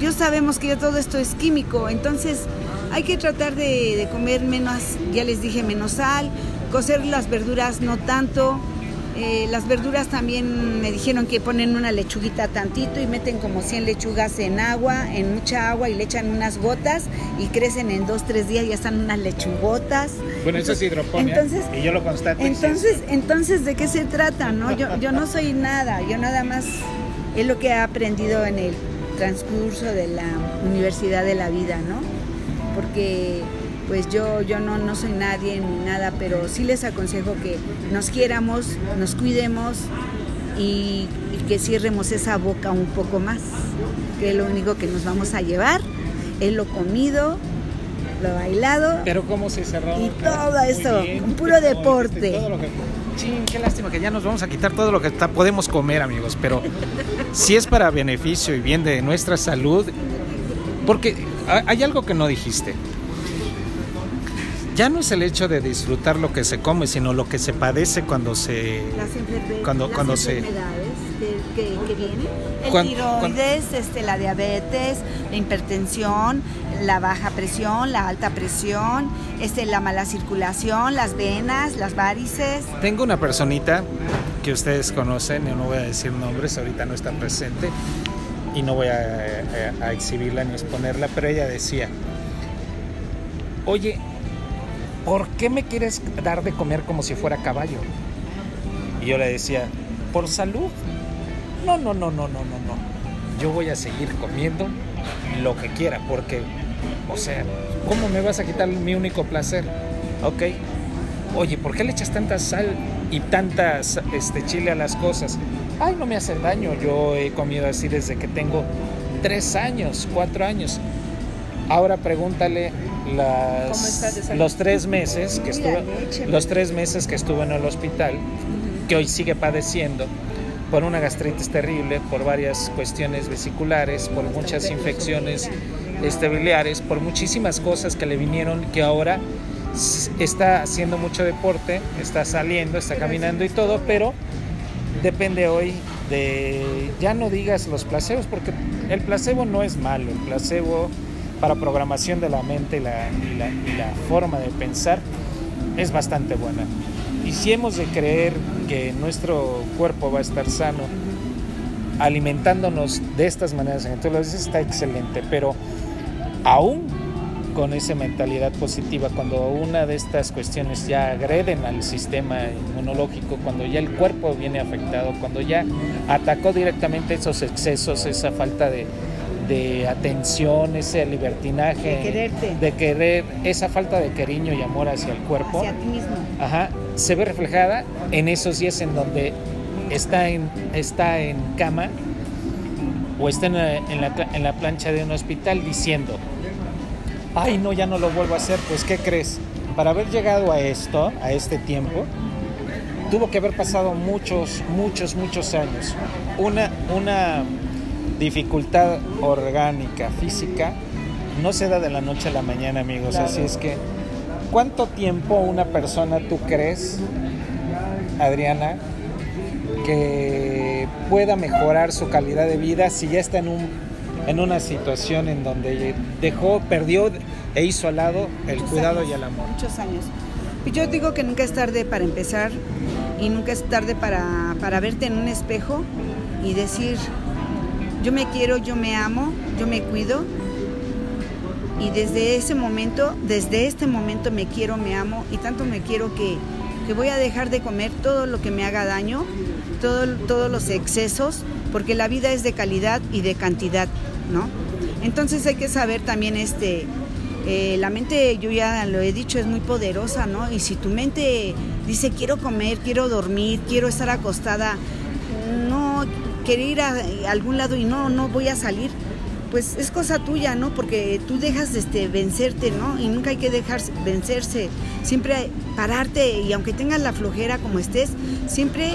yo sabemos que ya todo esto es químico, entonces hay que tratar de, de comer menos, ya les dije, menos sal, cocer las verduras no tanto. Eh, las verduras también me dijeron que ponen una lechuguita tantito y meten como 100 lechugas en agua, en mucha agua y le echan unas gotas y crecen en dos, tres días, ya están unas lechugotas.
Bueno, eso es hidroponía.
Entonces,
y yo lo constato. sí.
entonces, entonces, ¿de qué se trata? No? Yo, yo no soy nada, yo nada más es lo que he aprendido en el transcurso de la universidad de la vida, ¿no? Porque pues yo, yo no, no soy nadie ni nada, pero sí les aconsejo que nos quiéramos, nos cuidemos y, y que cierremos esa boca un poco más, que lo único que nos vamos a llevar es lo comido, lo bailado
Pero cómo se cerró.
y todo
bien,
un puro deporte.
todo lo que- Chin, qué lástima que ya nos vamos a quitar todo lo que está- podemos comer, amigos. Pero si es para beneficio y bien de nuestra salud, porque ha- hay algo que no dijiste. Ya no es el hecho de disfrutar lo que se come, sino lo que se padece cuando se
las,
cuando
las
cuando se
enfermedades que, que- que vienen. El tiroides, este, la diabetes, la hipertensión, la baja presión, la alta presión, este, la mala circulación, las venas, las varices.
Tengo una personita que ustedes conocen, yo no voy a decir nombres, ahorita no está presente y no voy a, exhibirla ni exponerla, pero ella decía, oye, ¿por qué me quieres dar de comer como si fuera caballo? Y yo le decía, por salud. No, no, no, no, no, no, no. Yo voy a seguir comiendo lo que quiera, porque, o sea, ¿cómo me vas a quitar mi único placer? Ok. Oye, ¿por qué le echas tanta sal y tanta este, chile a las cosas? Ay, no me hacen daño. Yo he comido así desde que tengo tres años, cuatro años. Ahora pregúntale las, los tres meses que estuve, los tres meses que estuve en el hospital, que hoy sigue padeciendo por una gastritis terrible, por varias cuestiones vesiculares, por muchas infecciones este, biliares, por muchísimas cosas que le vinieron que ahora está haciendo mucho deporte, está saliendo, está caminando y todo, pero depende hoy de, ya no digas los placebos, porque el placebo no es malo, el placebo para programación de la mente y la, forma de pensar es bastante buena. Y si hemos de creer que nuestro cuerpo va a estar sano, alimentándonos de estas maneras, entonces está excelente, pero aún con esa mentalidad positiva, cuando una de estas cuestiones ya agreden al sistema inmunológico, cuando ya el cuerpo viene afectado, cuando ya atacó directamente esos excesos, esa falta de, de atención, ese libertinaje,
de, quererte.
de querer, esa falta de cariño y amor hacia el cuerpo,
hacia ti mismo.
Ajá, se ve reflejada en esos días en donde está en, está en cama o está en la, en la plancha de un hospital diciendo, ay no, ya no lo vuelvo a hacer, pues ¿qué crees? Para haber llegado a esto, a este tiempo, tuvo que haber pasado muchos, muchos, muchos años. Una, una dificultad orgánica, física, no se da de la noche a la mañana, amigos. Así es que, ¿cuánto tiempo una persona tú crees, Adriana, que pueda mejorar su calidad de vida si ya está en un en una situación en donde dejó, perdió e hizo al lado el cuidado y el amor.
Muchos años. Y yo digo que nunca es tarde para empezar y nunca es tarde para, para verte en un espejo y decir, yo me quiero, yo me amo, yo me cuido. Y desde ese momento, desde este momento me quiero, me amo y tanto me quiero que, que voy a dejar de comer todo lo que me haga daño, todo, todos los excesos, porque la vida es de calidad y de cantidad, ¿no? Entonces hay que saber también este, eh, la mente, yo ya lo he dicho, es muy poderosa, ¿no? Y si tu mente dice quiero comer, quiero dormir, quiero estar acostada, no querer ir a, algún lado y no, no voy a salir, pues es cosa tuya, ¿no? Porque tú dejas de este, vencerte, ¿no? Y nunca hay que dejar vencerse, siempre pararte y aunque tengas la flojera como estés, siempre,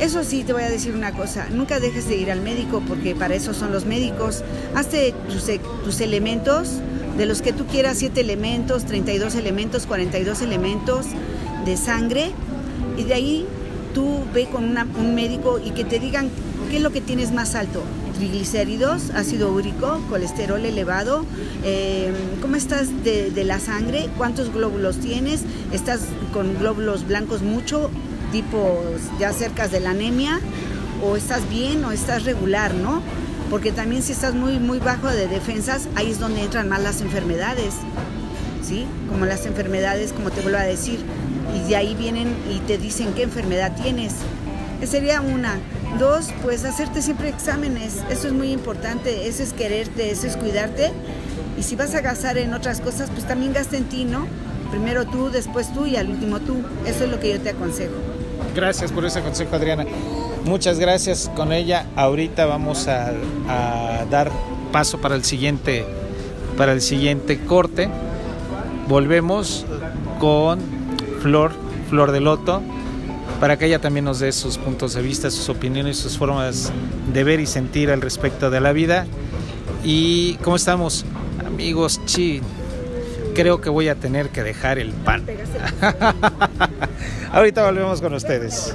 eso sí te voy a decir una cosa, nunca dejes de ir al médico porque para eso son los médicos, hazte tus, tus elementos, de los que tú quieras, 7 elementos, 32 elementos, 42 elementos de sangre y de ahí tú ve con un médico y que te digan ¿Qué es lo que tienes más alto? Triglicéridos, ácido úrico, colesterol elevado, eh, ¿cómo estás de, la sangre? ¿Cuántos glóbulos tienes? ¿Estás con glóbulos blancos mucho, tipo ya cerca de la anemia? ¿O estás bien o estás regular, no? Porque también si estás muy, muy bajo de defensas, ahí es donde entran más las enfermedades, ¿sí? Como las enfermedades, como te vuelvo a decir, y de ahí vienen y te dicen qué enfermedad tienes. Sería una. Dos, pues hacerte siempre exámenes. Eso es muy importante. Eso es quererte, eso es cuidarte. Y si vas a gastar en otras cosas, pues también gasta en ti, ¿no? Primero tú, después tú y al último tú. Eso es lo que yo te aconsejo.
Gracias por ese consejo, Adriana. Muchas gracias con ella. Ahorita vamos a, dar paso para el siguiente para el siguiente corte. Volvemos con Flor, Flor de Loto para que ella también nos dé sus puntos de vista, sus opiniones, sus formas de ver y sentir al respecto de la vida. ¿Y cómo estamos? Amigos, chi, creo que voy a tener que dejar el pan. Ahorita volvemos con ustedes.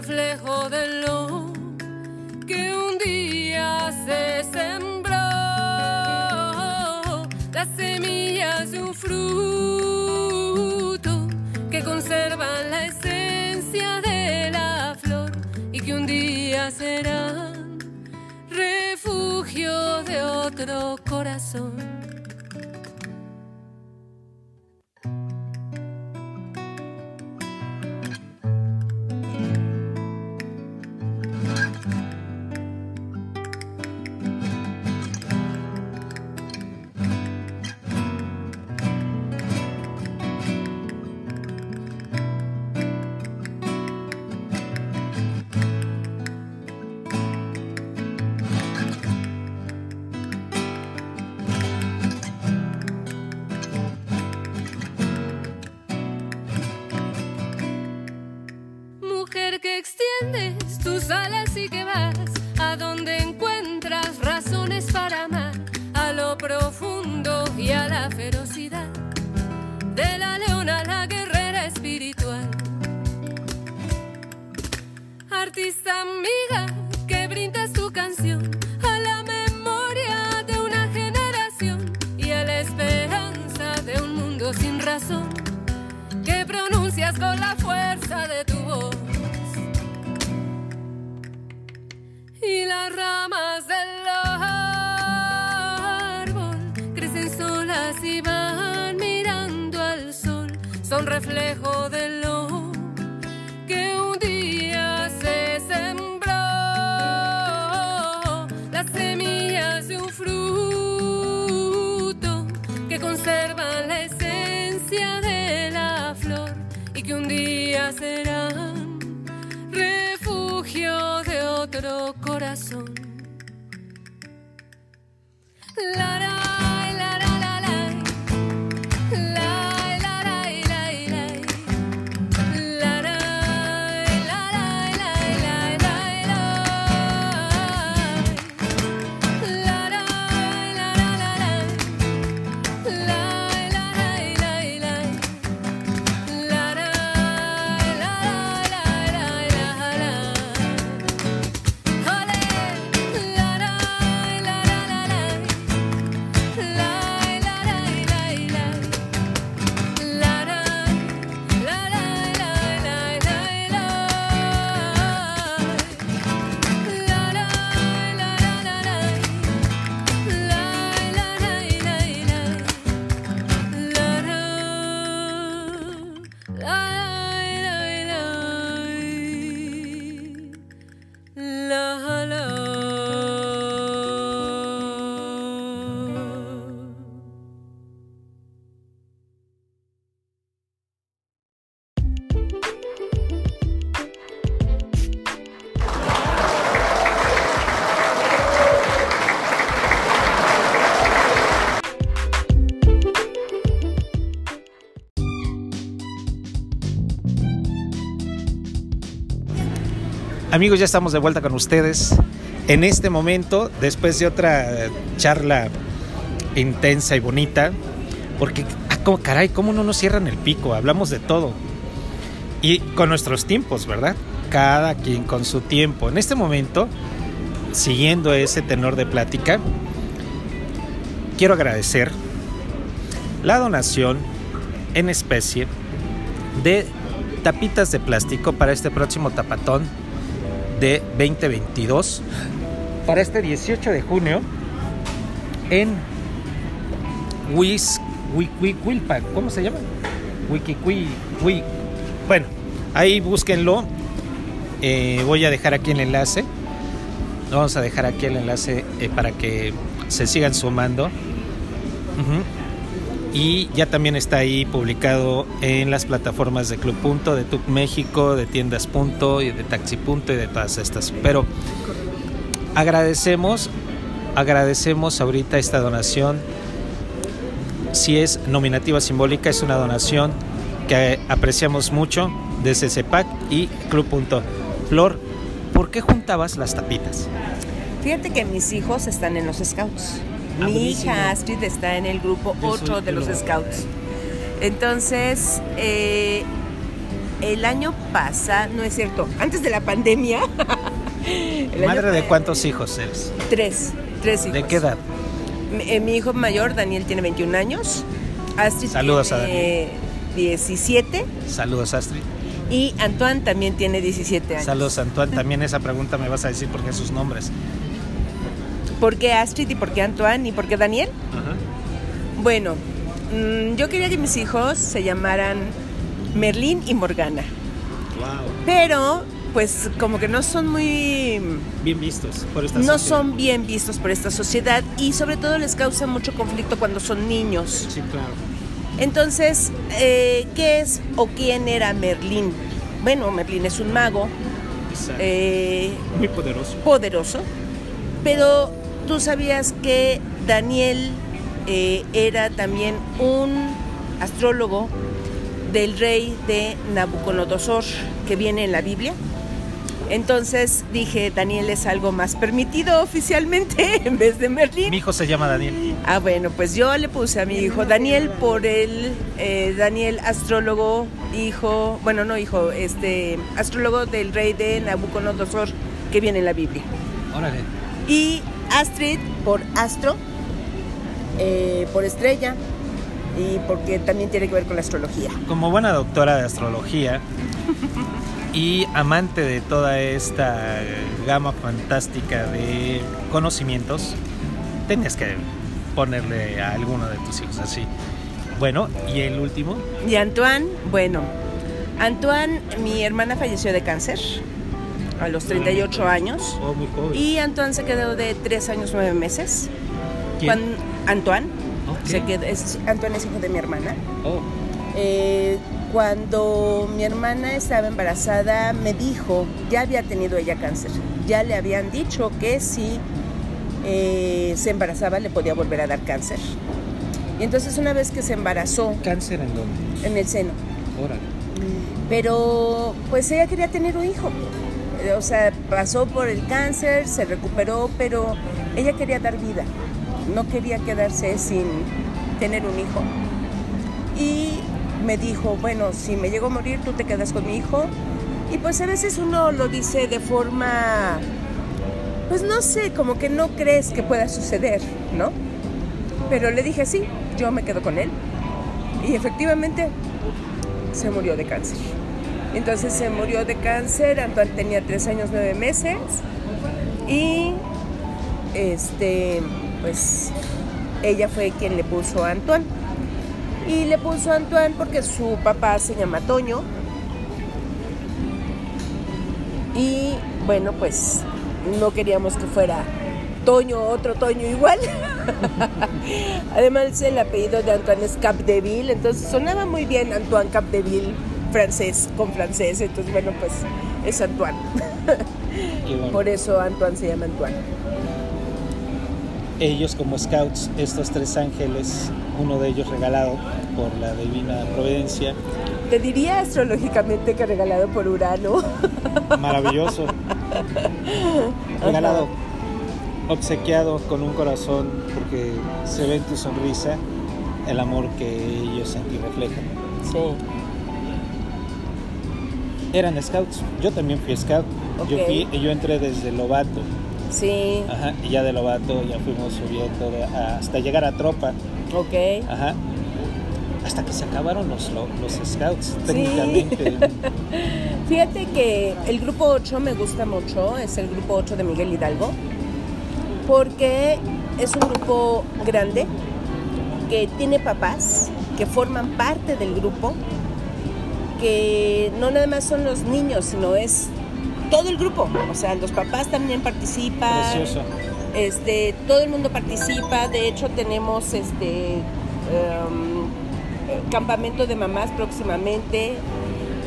Reflejo de lo que un día se sembró, las semillas de un fruto que conservan la esencia de la flor y que un día serán refugio de otro corazón.
Amigos, ya estamos de vuelta con ustedes. En este momento, después de otra charla intensa y bonita, porque, ah, cómo- caray, ¿cómo no nos cierran el pico? Hablamos de todo. Y con nuestros tiempos, ¿verdad? Cada quien con su tiempo. En este momento, siguiendo ese tenor de plática, quiero agradecer la donación en especie de tapitas de plástico para este próximo tapatón de 2022 para este 18 de junio en Wis, Wiquiquilpa, ¿cómo se llama? Wiquiqui, Wi- bueno, ahí búsquenlo. Eh, voy a dejar aquí el enlace. Vamos a dejar aquí el enlace eh, para que se sigan sumando. Ujú. Y ya también está ahí publicado en las plataformas de Club Punto, de Tuc México, de Tiendas Punto y de Taxi Punto y de todas estas. Pero agradecemos, agradecemos ahorita esta donación. Si es nominativa simbólica, es una donación que apreciamos mucho de CCPAC y Club Punto. Flor, ¿por qué juntabas las tapitas?
Fíjate que mis hijos están en los scouts.
Ah,
Mi hija Astrid está en el grupo
Yo soy
8 de los
lo-
scouts. Entonces, eh, el año pasado, no es cierto, antes de la pandemia.
Madre de cuántos hijos eres?
Tres, tres hijos.
¿De qué edad?
Mi, eh, mi hijo mayor, Daniel, tiene 21 años. Astrid
Saludos a
tiene 17.
Saludos, Astrid.
Y Antoine también tiene 17 años.
Saludos, Antoine. También esa pregunta me vas a decir por qué sus nombres.
¿Por qué Astrid y por qué Antoine y por qué Daniel? Bueno, mm, yo quería que mis hijos se llamaran Merlín y Morgana.
Wow.
Pero, pues como que no son muy...
Bien vistos por esta
No
sociedad.
son bien vistos por esta sociedad y sobre todo les causa mucho conflicto cuando son niños.
Sí, claro.
Entonces, eh, ¿qué es o quién era Merlín? Bueno, Merlín es un mago eh,
Muy poderoso.
poderoso, pero tú sabías que Daniel eh, era también un astrólogo del rey de Nabucodonosor que viene en la Biblia. Entonces dije, Daniel es algo más permitido oficialmente en vez de Merlín.
Mi hijo se llama Daniel.
Ah, bueno, pues yo le puse a mi hijo Daniel por el eh, Daniel astrólogo, hijo, bueno, no hijo, este astrólogo del rey de Nabucodonosor que viene en la Biblia.
Órale.
Y Astrid por astro, eh, por estrella y porque también tiene que ver con la astrología.
Como buena doctora de astrología y amante de toda esta gama fantástica de conocimientos, tenías que ponerle a alguno de tus hijos así. Bueno, y el último,
Y Antoine, bueno, Antoine, mi hermana falleció de cáncer a los 38 años.
oh, muy joven.
Y Antoine se quedó de 3 años 9 meses.
¿Quién?
Antoine.
Ok.
Se quedó, es, Antoine es hijo de mi hermana.
Oh,
Eh, cuando mi hermana estaba embarazada, me dijo, ya había tenido ella cáncer. Ya le habían dicho que si eh, se embarazaba le podía volver a dar cáncer. Y entonces una vez que se embarazó
¿Cáncer en dónde?
en el seno,
Órale.
pero pues ella quería tener un hijo. Eh, O sea, pasó por el cáncer, se recuperó, pero ella quería dar vida. No quería quedarse sin tener un hijo. Y me dijo, bueno, si me llego a morir, tú te quedas con mi hijo. Y pues a veces uno lo dice de forma, pues no sé, como que no crees que pueda suceder, ¿no? Pero le dije, sí, yo me quedo con él. Y efectivamente se murió de cáncer. Entonces se murió de cáncer, Antoine tenía tres años, nueve meses. Y este, pues ella fue quien le puso a Antoine. Y le puso a Antoine porque su papá se llama Toño. Y bueno, pues no queríamos que fuera Toño, otro Toño igual. Además el apellido de Antoine es Capdeville, entonces sonaba muy bien Antoine Capdeville, francés, con francés, entonces bueno, pues es Antoine.
Bueno.
Por eso Antoine se llama Antoine.
Ellos como scouts, estos tres ángeles, uno de ellos regalado por la divina providencia,
Te diría astrológicamente que regalado por Urano.
maravilloso, regalado, obsequiado con un corazón, porque se ve en tu sonrisa el amor que ellos en ti reflejan.
Sí.
Eran scouts, yo también fui scout, yo, fui, yo entré desde Lobato,
Sí,
ajá, y ya de Lobato ya fuimos subiendo de- hasta llegar a Tropa,
ok.
ajá, hasta que se acabaron los, lo- los scouts,
Sí.
técnicamente.
Fíjate que el grupo 8 me gusta mucho, es el grupo 8 de Miguel Hidalgo, porque es un grupo grande que tiene papás que forman parte del grupo, que no nada más son los niños, sino es todo el grupo. O sea, los papás también participan.
Precioso.
Este, todo el mundo participa. De hecho, tenemos este em, campamento de mamás próximamente.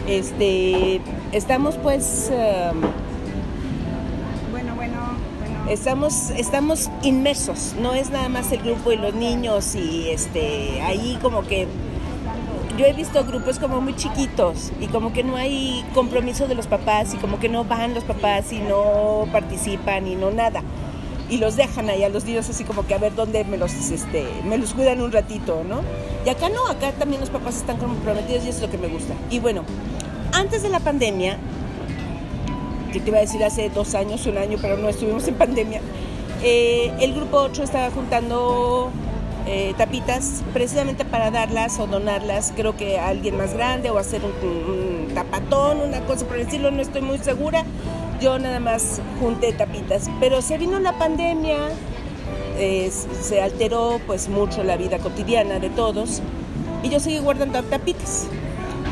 Este, estamos pues... Um,
bueno, bueno, bueno.
Estamos, estamos inmersos, no es nada más el grupo y los niños y este, ahí como que yo he visto grupos como muy chiquitos y como que no hay compromiso de los papás y como que no van los papás y no participan y no nada. Y los dejan ahí a los niños así como que a ver dónde me los, este, me los cuidan un ratito, ¿no? Y acá no, acá también los papás están comprometidos y eso es lo que me gusta. Y bueno, antes de la pandemia, que te iba a decir hace dos años, un año, pero no estuvimos en pandemia, eh, el grupo 8 estaba juntando eh, tapitas precisamente para darlas o donarlas, creo que a alguien más grande o hacer un, tapatón, una cosa por decirlo, no estoy muy segura. Yo nada más junté tapitas, pero se vino la pandemia, se alteró pues mucho la vida cotidiana de todos y yo seguí guardando tapitas.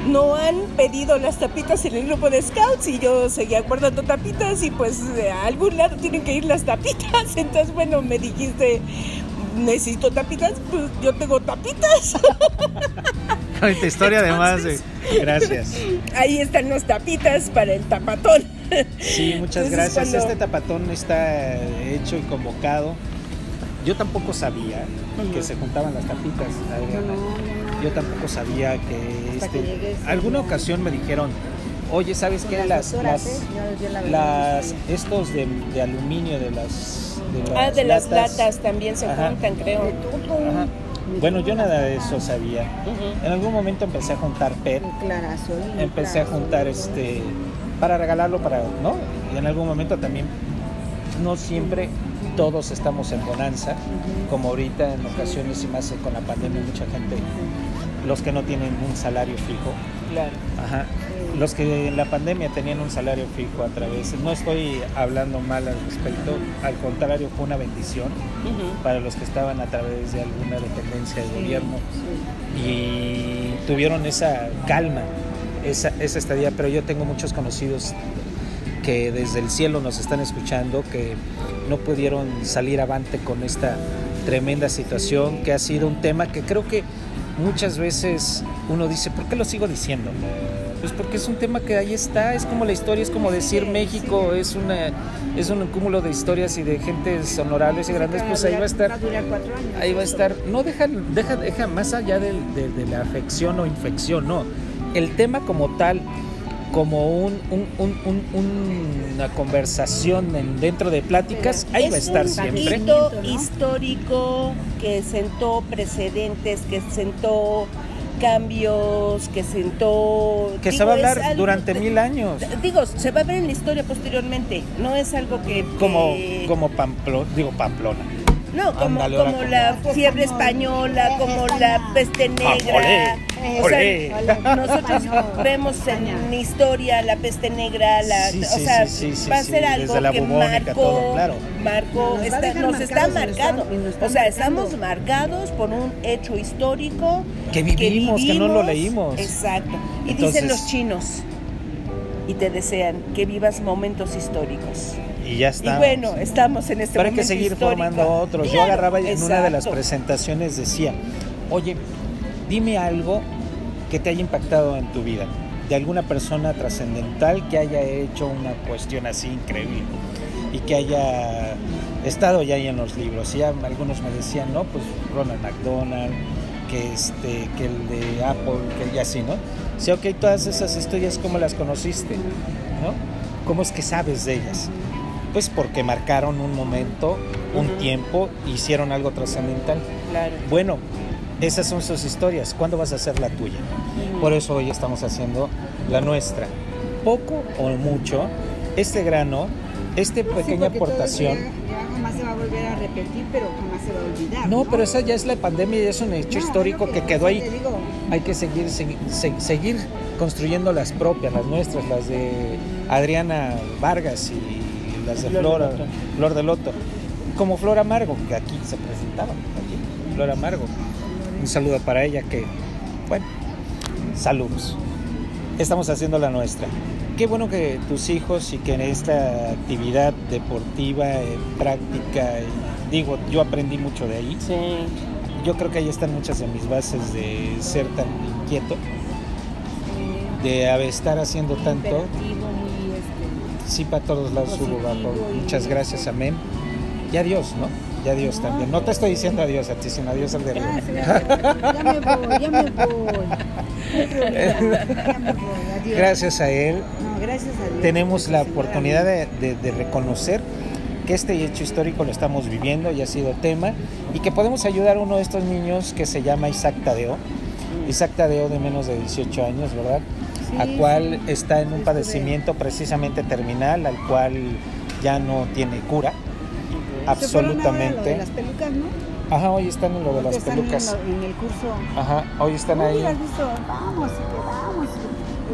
No han pedido las tapitas en el grupo de scouts y yo seguía guardando tapitas y pues a algún lado tienen que ir las tapitas. Entonces, bueno, me dijiste, necesito tapitas, pues yo tengo tapitas.
Bonita historia además, gracias.
Ahí están las tapitas para el tapatón.
Sí, muchas gracias. Este tapatón está hecho y convocado. Yo tampoco sabía que se juntaban las tapitas, Yo tampoco sabía que este, alguna ocasión me dijeron, oye, ¿sabes qué? Las, las, ¿eh? las, estos de, de aluminio de las
ah, de las latas también se juntan, creo.
Bueno, yo nada de eso sabía. En algún momento empecé a juntar PET. Empecé a juntar este para regalarlo para, ¿no? Y en algún momento también no siempre todos estamos en bonanza, como ahorita en ocasiones y más con la pandemia mucha gente los que no tienen un salario fijo.
Claro.
Ajá los que en la pandemia tenían un salario fijo a través, no estoy hablando mal al respecto, al contrario fue una bendición para los que estaban a través de alguna dependencia de gobierno. y tuvieron esa calma, esa, esa estadía, pero yo tengo muchos conocidos que desde el cielo nos están escuchando, que no pudieron salir avante con esta tremenda situación, que ha sido un tema que creo que muchas veces uno dice, ¿por qué lo sigo diciendo? Pues porque es un tema que ahí está, es como la historia, es como decir México, es una es un cúmulo de historias y de gentes honorables y grandes, pues ahí va a estar. Ahí va a estar. No deja, deja, deja más allá de, la afección o infección, no. El tema como tal, como un, una conversación dentro de pláticas, ahí va a estar siempre.
Es un histórico que sentó precedentes, que sentó cambios que sentó...
Que se va a hablar durante mil años.
Digo, se va a ver en la historia posteriormente, no es algo que...
Como, como Pamplo, digo Pamplona.
No, como, como la fiebre española, como la peste negra. O sea, nosotros vemos en historia la peste negra, la, o sea, va a ser algo que marcó,
claro.
marcó nos, está marcado. o sea, estamos marcados por un hecho histórico
que vivimos, que, no lo leímos.
Exacto. Y dicen los chinos y te desean que vivas momentos históricos.
Y ya está.
Y bueno, estamos en este
Pero hay que seguir formando otros. Yo agarraba en una de las presentaciones decía, oye, dime algo que te haya impactado en tu vida, de alguna persona trascendental que haya hecho una cuestión así increíble y que haya estado ya ahí en los libros. Y algunos me decían, no, pues Ronald McDonald, que este, que el de Apple, que ya así, ¿no? Sí, ok, todas esas historias, ¿cómo las conociste? ¿No? ¿Cómo es que sabes de ellas? Pues porque marcaron un momento, un tiempo, hicieron algo trascendental.
Claro.
Bueno, esas son sus historias. ¿Cuándo vas a hacer la tuya? Por eso hoy estamos haciendo la nuestra. Poco o mucho, este grano, esta pequeña aportación.
jamás se va a volver a repetir, pero jamás se va a olvidar.
No, pero esa ya es la pandemia y es un hecho histórico que, quedó ahí. Hay que seguir, seguir construyendo las propias, las nuestras, las de Adriana Vargas y las de Flora, Flor de Loto, como Flor Amargo, que aquí se presentaba, aquí, Flor Amargo. Un saludo para ella que, bueno, saludos. Estamos haciendo la nuestra. Qué bueno que tus hijos y que en esta actividad deportiva, práctica, digo, yo aprendí mucho de ahí.
Sí.
yo creo que ahí están muchas de mis bases de ser tan inquieto, de estar haciendo tanto. Sí, para todos lados bajo.
y-
Muchas gracias, amén. Y adiós, ¿no? Y adiós también. No te estoy diciendo adiós a ti, sino adiós al de arriba.
Ya, me voy, ya me voy.
Gracias a él
gracias a Dios.
tenemos la oportunidad de, de- de reconocer que este hecho histórico lo estamos viviendo y ha sido tema y que podemos ayudar a uno de estos niños que se llama Isaac Tadeo. Isaac Tadeo de menos de 18 años, ¿verdad?
Sí,
a cual
sí.
está en un
Estuve-
padecimiento precisamente terminal, al cual ya no tiene cura.
Se fueron ahora a lo de
Absolutamente.
las pelucas, ¿no?
Ajá, hoy están en lo de las pelucas.
En, lo- en el curso.
Ajá, hoy están
Uy,
ahí.
¿has visto? Vamos, vamos.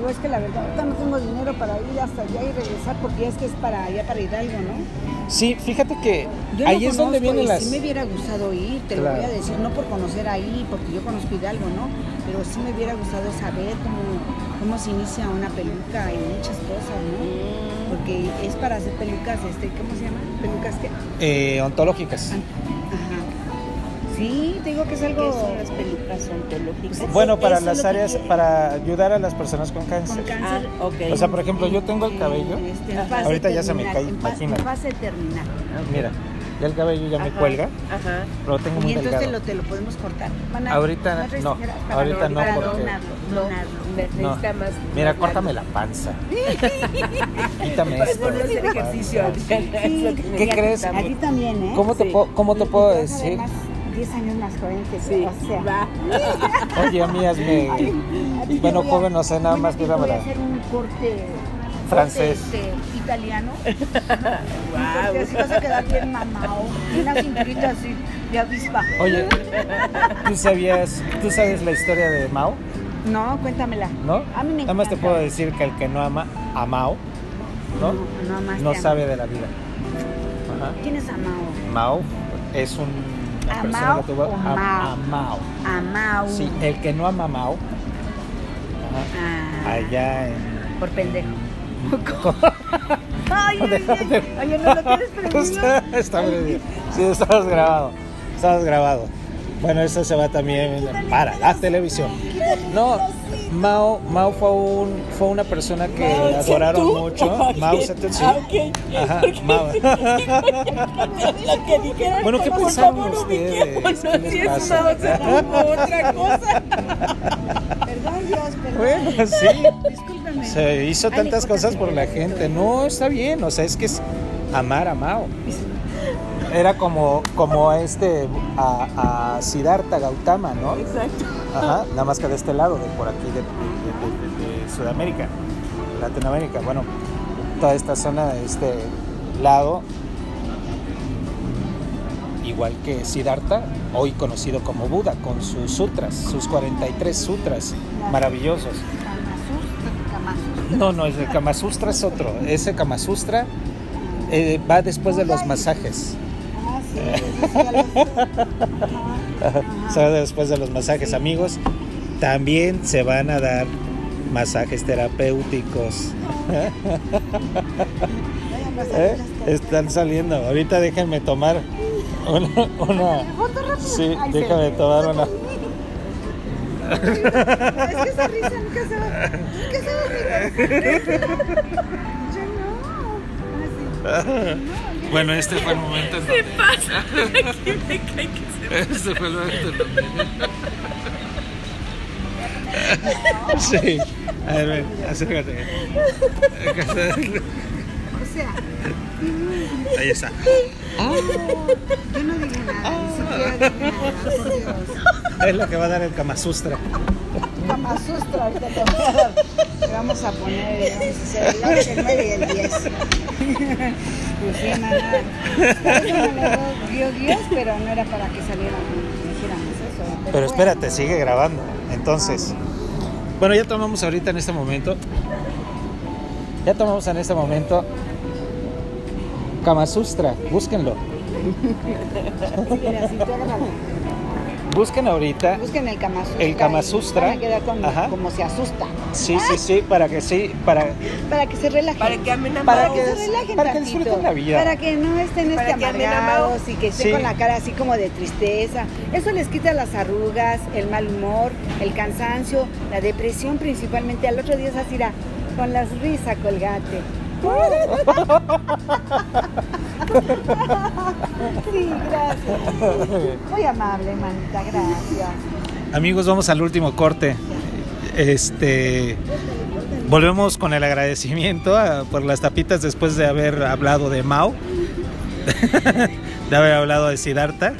Digo, es que la verdad, ahorita no tengo dinero para ir hasta allá y regresar porque es que es para allá para Hidalgo, ¿no?
Sí, fíjate que
Yo
ahí
no
es donde vienen las...
Sí me hubiera gustado ir, te lo voy a decir, no por conocer ahí, porque yo conozco Hidalgo, ¿no? Pero sí me hubiera gustado saber cómo, cómo se inicia una peluca y muchas cosas, ¿no? Porque es para hacer pelucas, este, ¿cómo se llama? ¿Pelucas qué?
eh, ontológicas.
Ajá. Sí, te digo que es algo...
¿Qué son las pelucas ontológicas?
Bueno, para las
que
áreas, para ayudar a las personas con cáncer.
Con cáncer.
Ah, ok.
O sea, por ejemplo, yo tengo el cabello.
Este, en
Ajá.
fase
Ahorita ya se me cae, imagínate.
En fase terminal.
Mira, ya el cabello ya me cuelga,
Ajá.
pero lo tengo
Y
muy
entonces te lo, te lo podemos cortar. Van a-
Ahorita
¿más
no?
Para
ahorita no,
para
porque-
donarlo,
No,
donarlo.
No.
necesita más.
Mira,
más
córtame
largo.
la panza. Quítame
Pues
esto.
a hacer ejercicio.
¿Qué crees?
A ti también, ¿eh?
¿Cómo te,
Sí.
puedo, cómo te
Y
puedo
vas
decir?
10 años más joven que
Sí,
o sea.
va.
Oye, a mí hazme...
A
Bueno,
a-
joven, no sé, nada más
a ti te
dígamela.
Voy a hacer un corte
Francés.
corte, este, italiano.
Guau.
Porque así vas a quedar bien mamado. Y una cinturita así de avispa.
Oye, ¿tú sabías, tú sabes la historia de Mao?
No, cuéntamela.
¿No?
A mí me
Nada más te puedo decir que el que no ama a Mao, ¿no?
No, no
No
a
sabe de la vida. Ajá.
¿Quién es Amao?
Mao es un una
¿A
persona
Mao
que tuvo-
o Mao?
a Mao.
Amao.
Sí, el que no ama a Mao,
Ah,
allá en
Por pendejo. Ay, oye,
Déjate.
oye, ¿no lo tienes prendido?
Está, está prendido. Sí, estamos grabado. Estamos grabado. Bueno, eso se va también para la televisión. No, Mao, Mao fue, un, fue una persona que
Mao
adoraron
Zedong.
mucho.
Ok.
Mao Zedong, sí.
Ah, ok.
Ajá, Mao.
Lo que dijeron,
Bueno, ¿qué
por
pensaron
favor,
ustedes?
ubiquémonos.
¿Qué les
Sí, es
pasa?
una otra, cosa.
Perdón, Dios, perdón.
Bueno, sí.
Discúlpame.
Se hizo tantas cosas por la gente. No, está bien. O sea, es que es amar a Mao. Era como, como este, a, a Siddhartha Gautama, ¿no?
Exacto.
Ajá, nada más que de este lado, de por aquí, de, de- de- Sudamérica, Latinoamérica. Bueno, toda esta zona de este lado, igual que Siddhartha, hoy conocido como Buda, con sus sutras, sus 43 sutras maravillosos. No, no, el Kama Sutra es otro. Ese Kama Sutra eh, va después de los masajes.
Ah, sí,
va después de los masajes, amigos. También se van a dar masajes terapéuticos. ¿Eh? Están saliendo. Ahorita déjenme tomar una. una sí, déjame tomar una.
Es que esa risa nunca se va. Nunca se va a. Yo no. Sí.
Bueno, este fue el momento en donde.
pasa? Aquí me cae que se
Este fue el momento en donde. Sí. A ver, ven, acércate.
O sea,
Ahí está.
yo no digo nada,
Es lo que va a dar el Kama Sutra.
Kama Sutra, ahorita te voy a dar. Vamos a poner, hacer el 8, el 9 y el 10. Pues sí, nada. Eso dio Dios, pero no era para que salieran, dijéramos eso.
Pero espérate, sigue grabando. Entonces, bueno, ya tomamos ahorita en este momento. Ya tomamos en este momento Kama Sutra, búsquenlo. Busquen ahorita.
Busquen el Kama Sutra.
El Kama Sutra.
Van a quedar con, como se asusta.
Sí, sí, sí, para que sí, para,
para que se relajen.
Para que amen
para
Para
que,
se relajen
para que disfruten la vida.
Para que no estén este, amargados y que estén
Sí.
con la cara así como de tristeza. Eso les quita las arrugas, el mal humor, el cansancio, la depresión principalmente. Al otro día es así, irá, con las risas colgate. Sí, gracias. Muy amable, manita, gracias.
Amigos, vamos al último corte. Este volvemos con el agradecimiento a- por las tapitas después de haber hablado de Mao, de haber hablado de Siddhartha,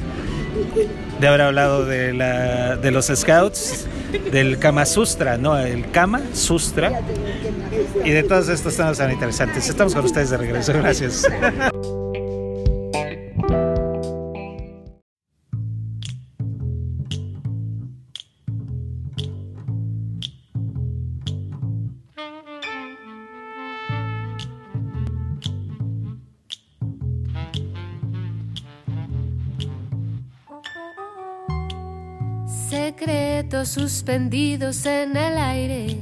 de haber hablado de, la, de los Scouts, del Kama Sutra, no, el Kama Sutra y de todos estos temas tan interesantes. Estamos con ustedes de regreso. Gracias.
Suspendidos en el aire.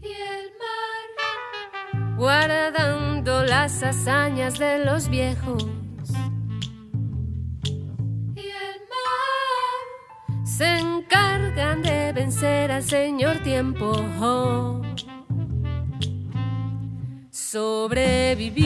Y el mar guardando las hazañas de los viejos. Y el mar se encargan de vencer al señor tiempo. Sobrevivir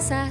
sah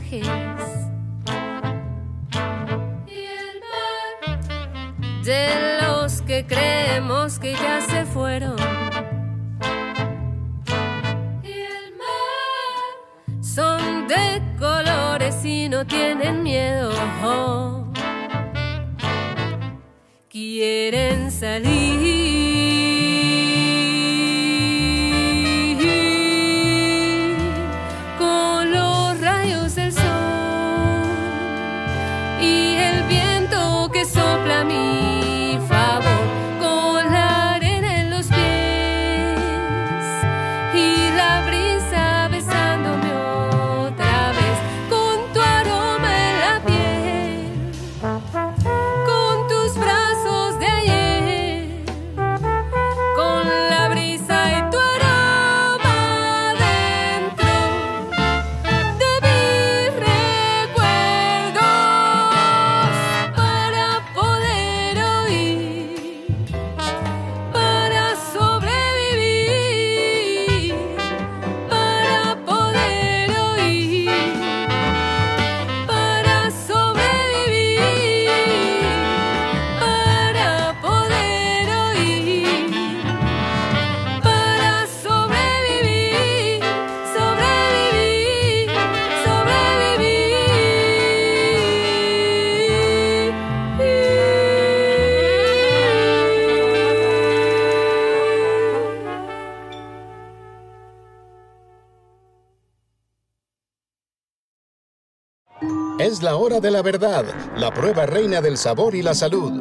Es la hora de la verdad, la prueba reina del sabor y la salud.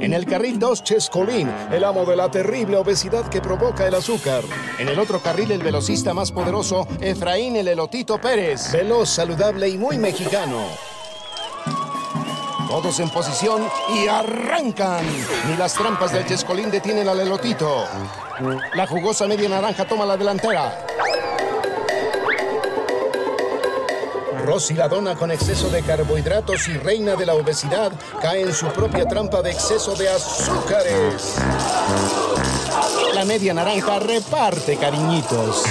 En el carril 2, Chescolín, el amo de la terrible obesidad que provoca el azúcar. En el otro carril, el velocista más poderoso, Efraín el Elotito Pérez. Veloz, saludable y muy mexicano. Todos en posición y arrancan. Ni las trampas del Chescolín detienen al elotito. La jugosa media naranja toma la delantera. Rosy la dona con exceso de carbohidratos y reina de la obesidad cae en su propia trampa de exceso de azúcares. La media naranja reparte cariñitos.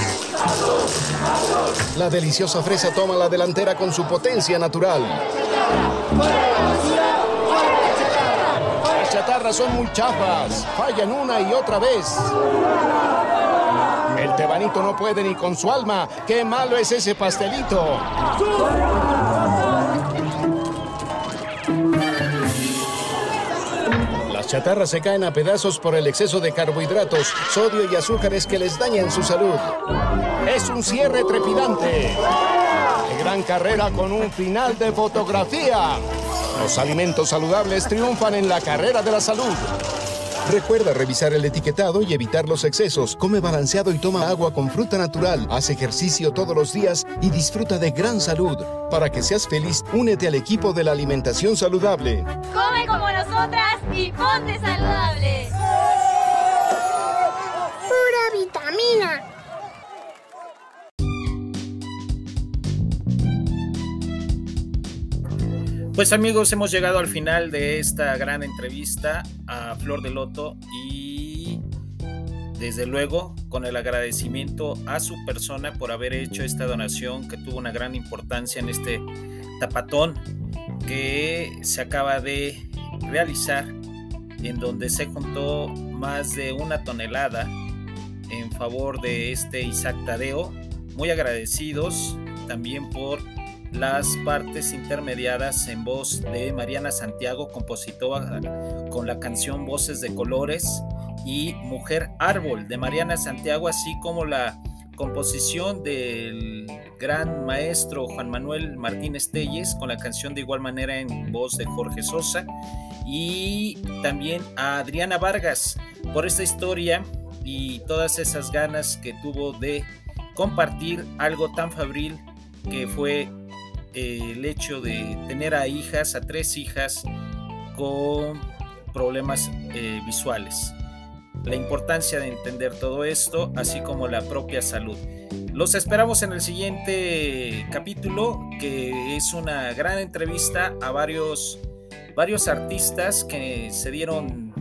La deliciosa fresa toma la delantera con su potencia natural. Las chatarras son muy chafas, fallan una y otra vez. El tebanito no puede ni con su alma. ¡Qué malo es ese pastelito! Las chatarras se caen a pedazos por el exceso de carbohidratos, sodio y azúcares que les dañan su salud. Es un cierre trepidante. Gran carrera con un final de fotografía. Los alimentos saludables triunfan en la carrera de la salud. Recuerda revisar el etiquetado y evitar los excesos. Come balanceado y toma agua con fruta natural. Haz ejercicio todos los días y disfruta de gran salud. Para que seas feliz, únete al equipo de la alimentación saludable.
Come como nosotras y ponte saludable.
Pura vitamina.
Pues amigos, hemos llegado al final de esta gran entrevista a Flor de Loto y desde luego con el agradecimiento a su persona por haber hecho esta donación que tuvo una gran importancia en este tapatón que se acaba de realizar en donde se juntó más de una tonelada en favor de este Isaac Tadeo. Muy agradecidos también por las partes intermediadas en voz de Mariana Santiago, compositora con la canción Voces de Colores, y Mujer Árbol de Mariana Santiago, así como la composición del gran maestro Juan Manuel Martínez Telles con la canción de igual manera en voz de Jorge Sosa y también a Adriana Vargas por esta historia y todas esas ganas que tuvo de compartir algo tan fabril que fue el hecho de tener a hijas, a tres hijas con problemas eh, visuales. La importancia de entender todo esto, así como la propia salud. Los esperamos en el siguiente capítulo, que es una gran entrevista a varios, varios artistas que se dieron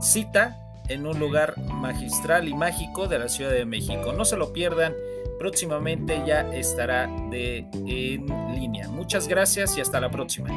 cita en un lugar magistral y mágico de la Ciudad de México. No se lo pierdan próximamente ya estará de, en línea. Muchas gracias y hasta la próxima.